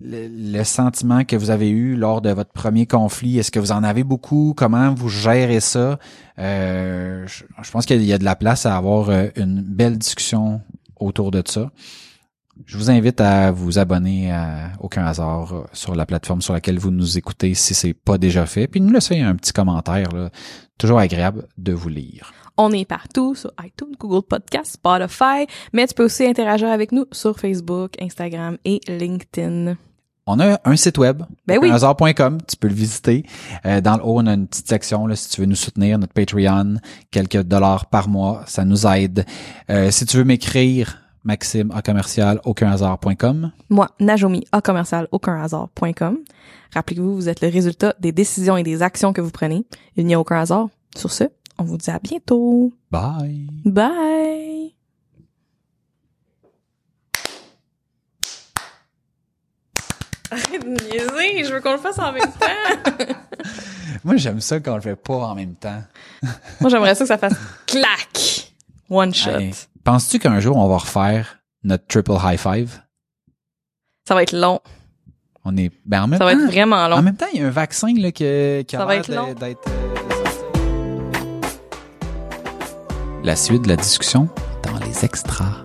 le le sentiment que vous avez eu lors de votre premier conflit, est-ce que vous en avez beaucoup, comment vous gérez ça? Euh, je, je pense qu'il y a de la place à avoir euh, une belle discussion autour de ça. Je vous invite à vous abonner à Aucun hasard euh, sur la plateforme sur laquelle vous nous écoutez si c'est pas déjà fait. Puis nous laisser un petit commentaire. Là. Toujours agréable de vous lire. On est partout sur iTunes, Google Podcast, Spotify, mais tu peux aussi interagir avec nous sur Facebook, Instagram et LinkedIn. On a un site web, Ben oui. tu peux le visiter. Euh, dans le haut, on a une petite section là, si tu veux nous soutenir, notre Patreon, quelques dollars par mois, ça nous aide. Euh, si tu veux m'écrire, Maxime à commercial aucunhasard.com. Moi, Najomi, à commercial aucunhasard.com. Rappelez-vous, vous êtes le résultat des décisions et des actions que vous prenez. Il n'y a aucun hasard. Sur ce, on vous dit à bientôt. Bye. Bye! Arrête de niaiser, je veux qu'on le fasse en même temps. Moi, j'aime ça quand on le fait pas en même temps. Moi, j'aimerais ça que ça fasse clac! One shot. Penses-tu qu'un jour, on va refaire notre triple high five? Ça va être long. On est, ben en même Ça va être vraiment long. en même temps, il y a un vaccin, là, que, qui a va être de- long. d'être, euh. La suite de la discussion dans les extras.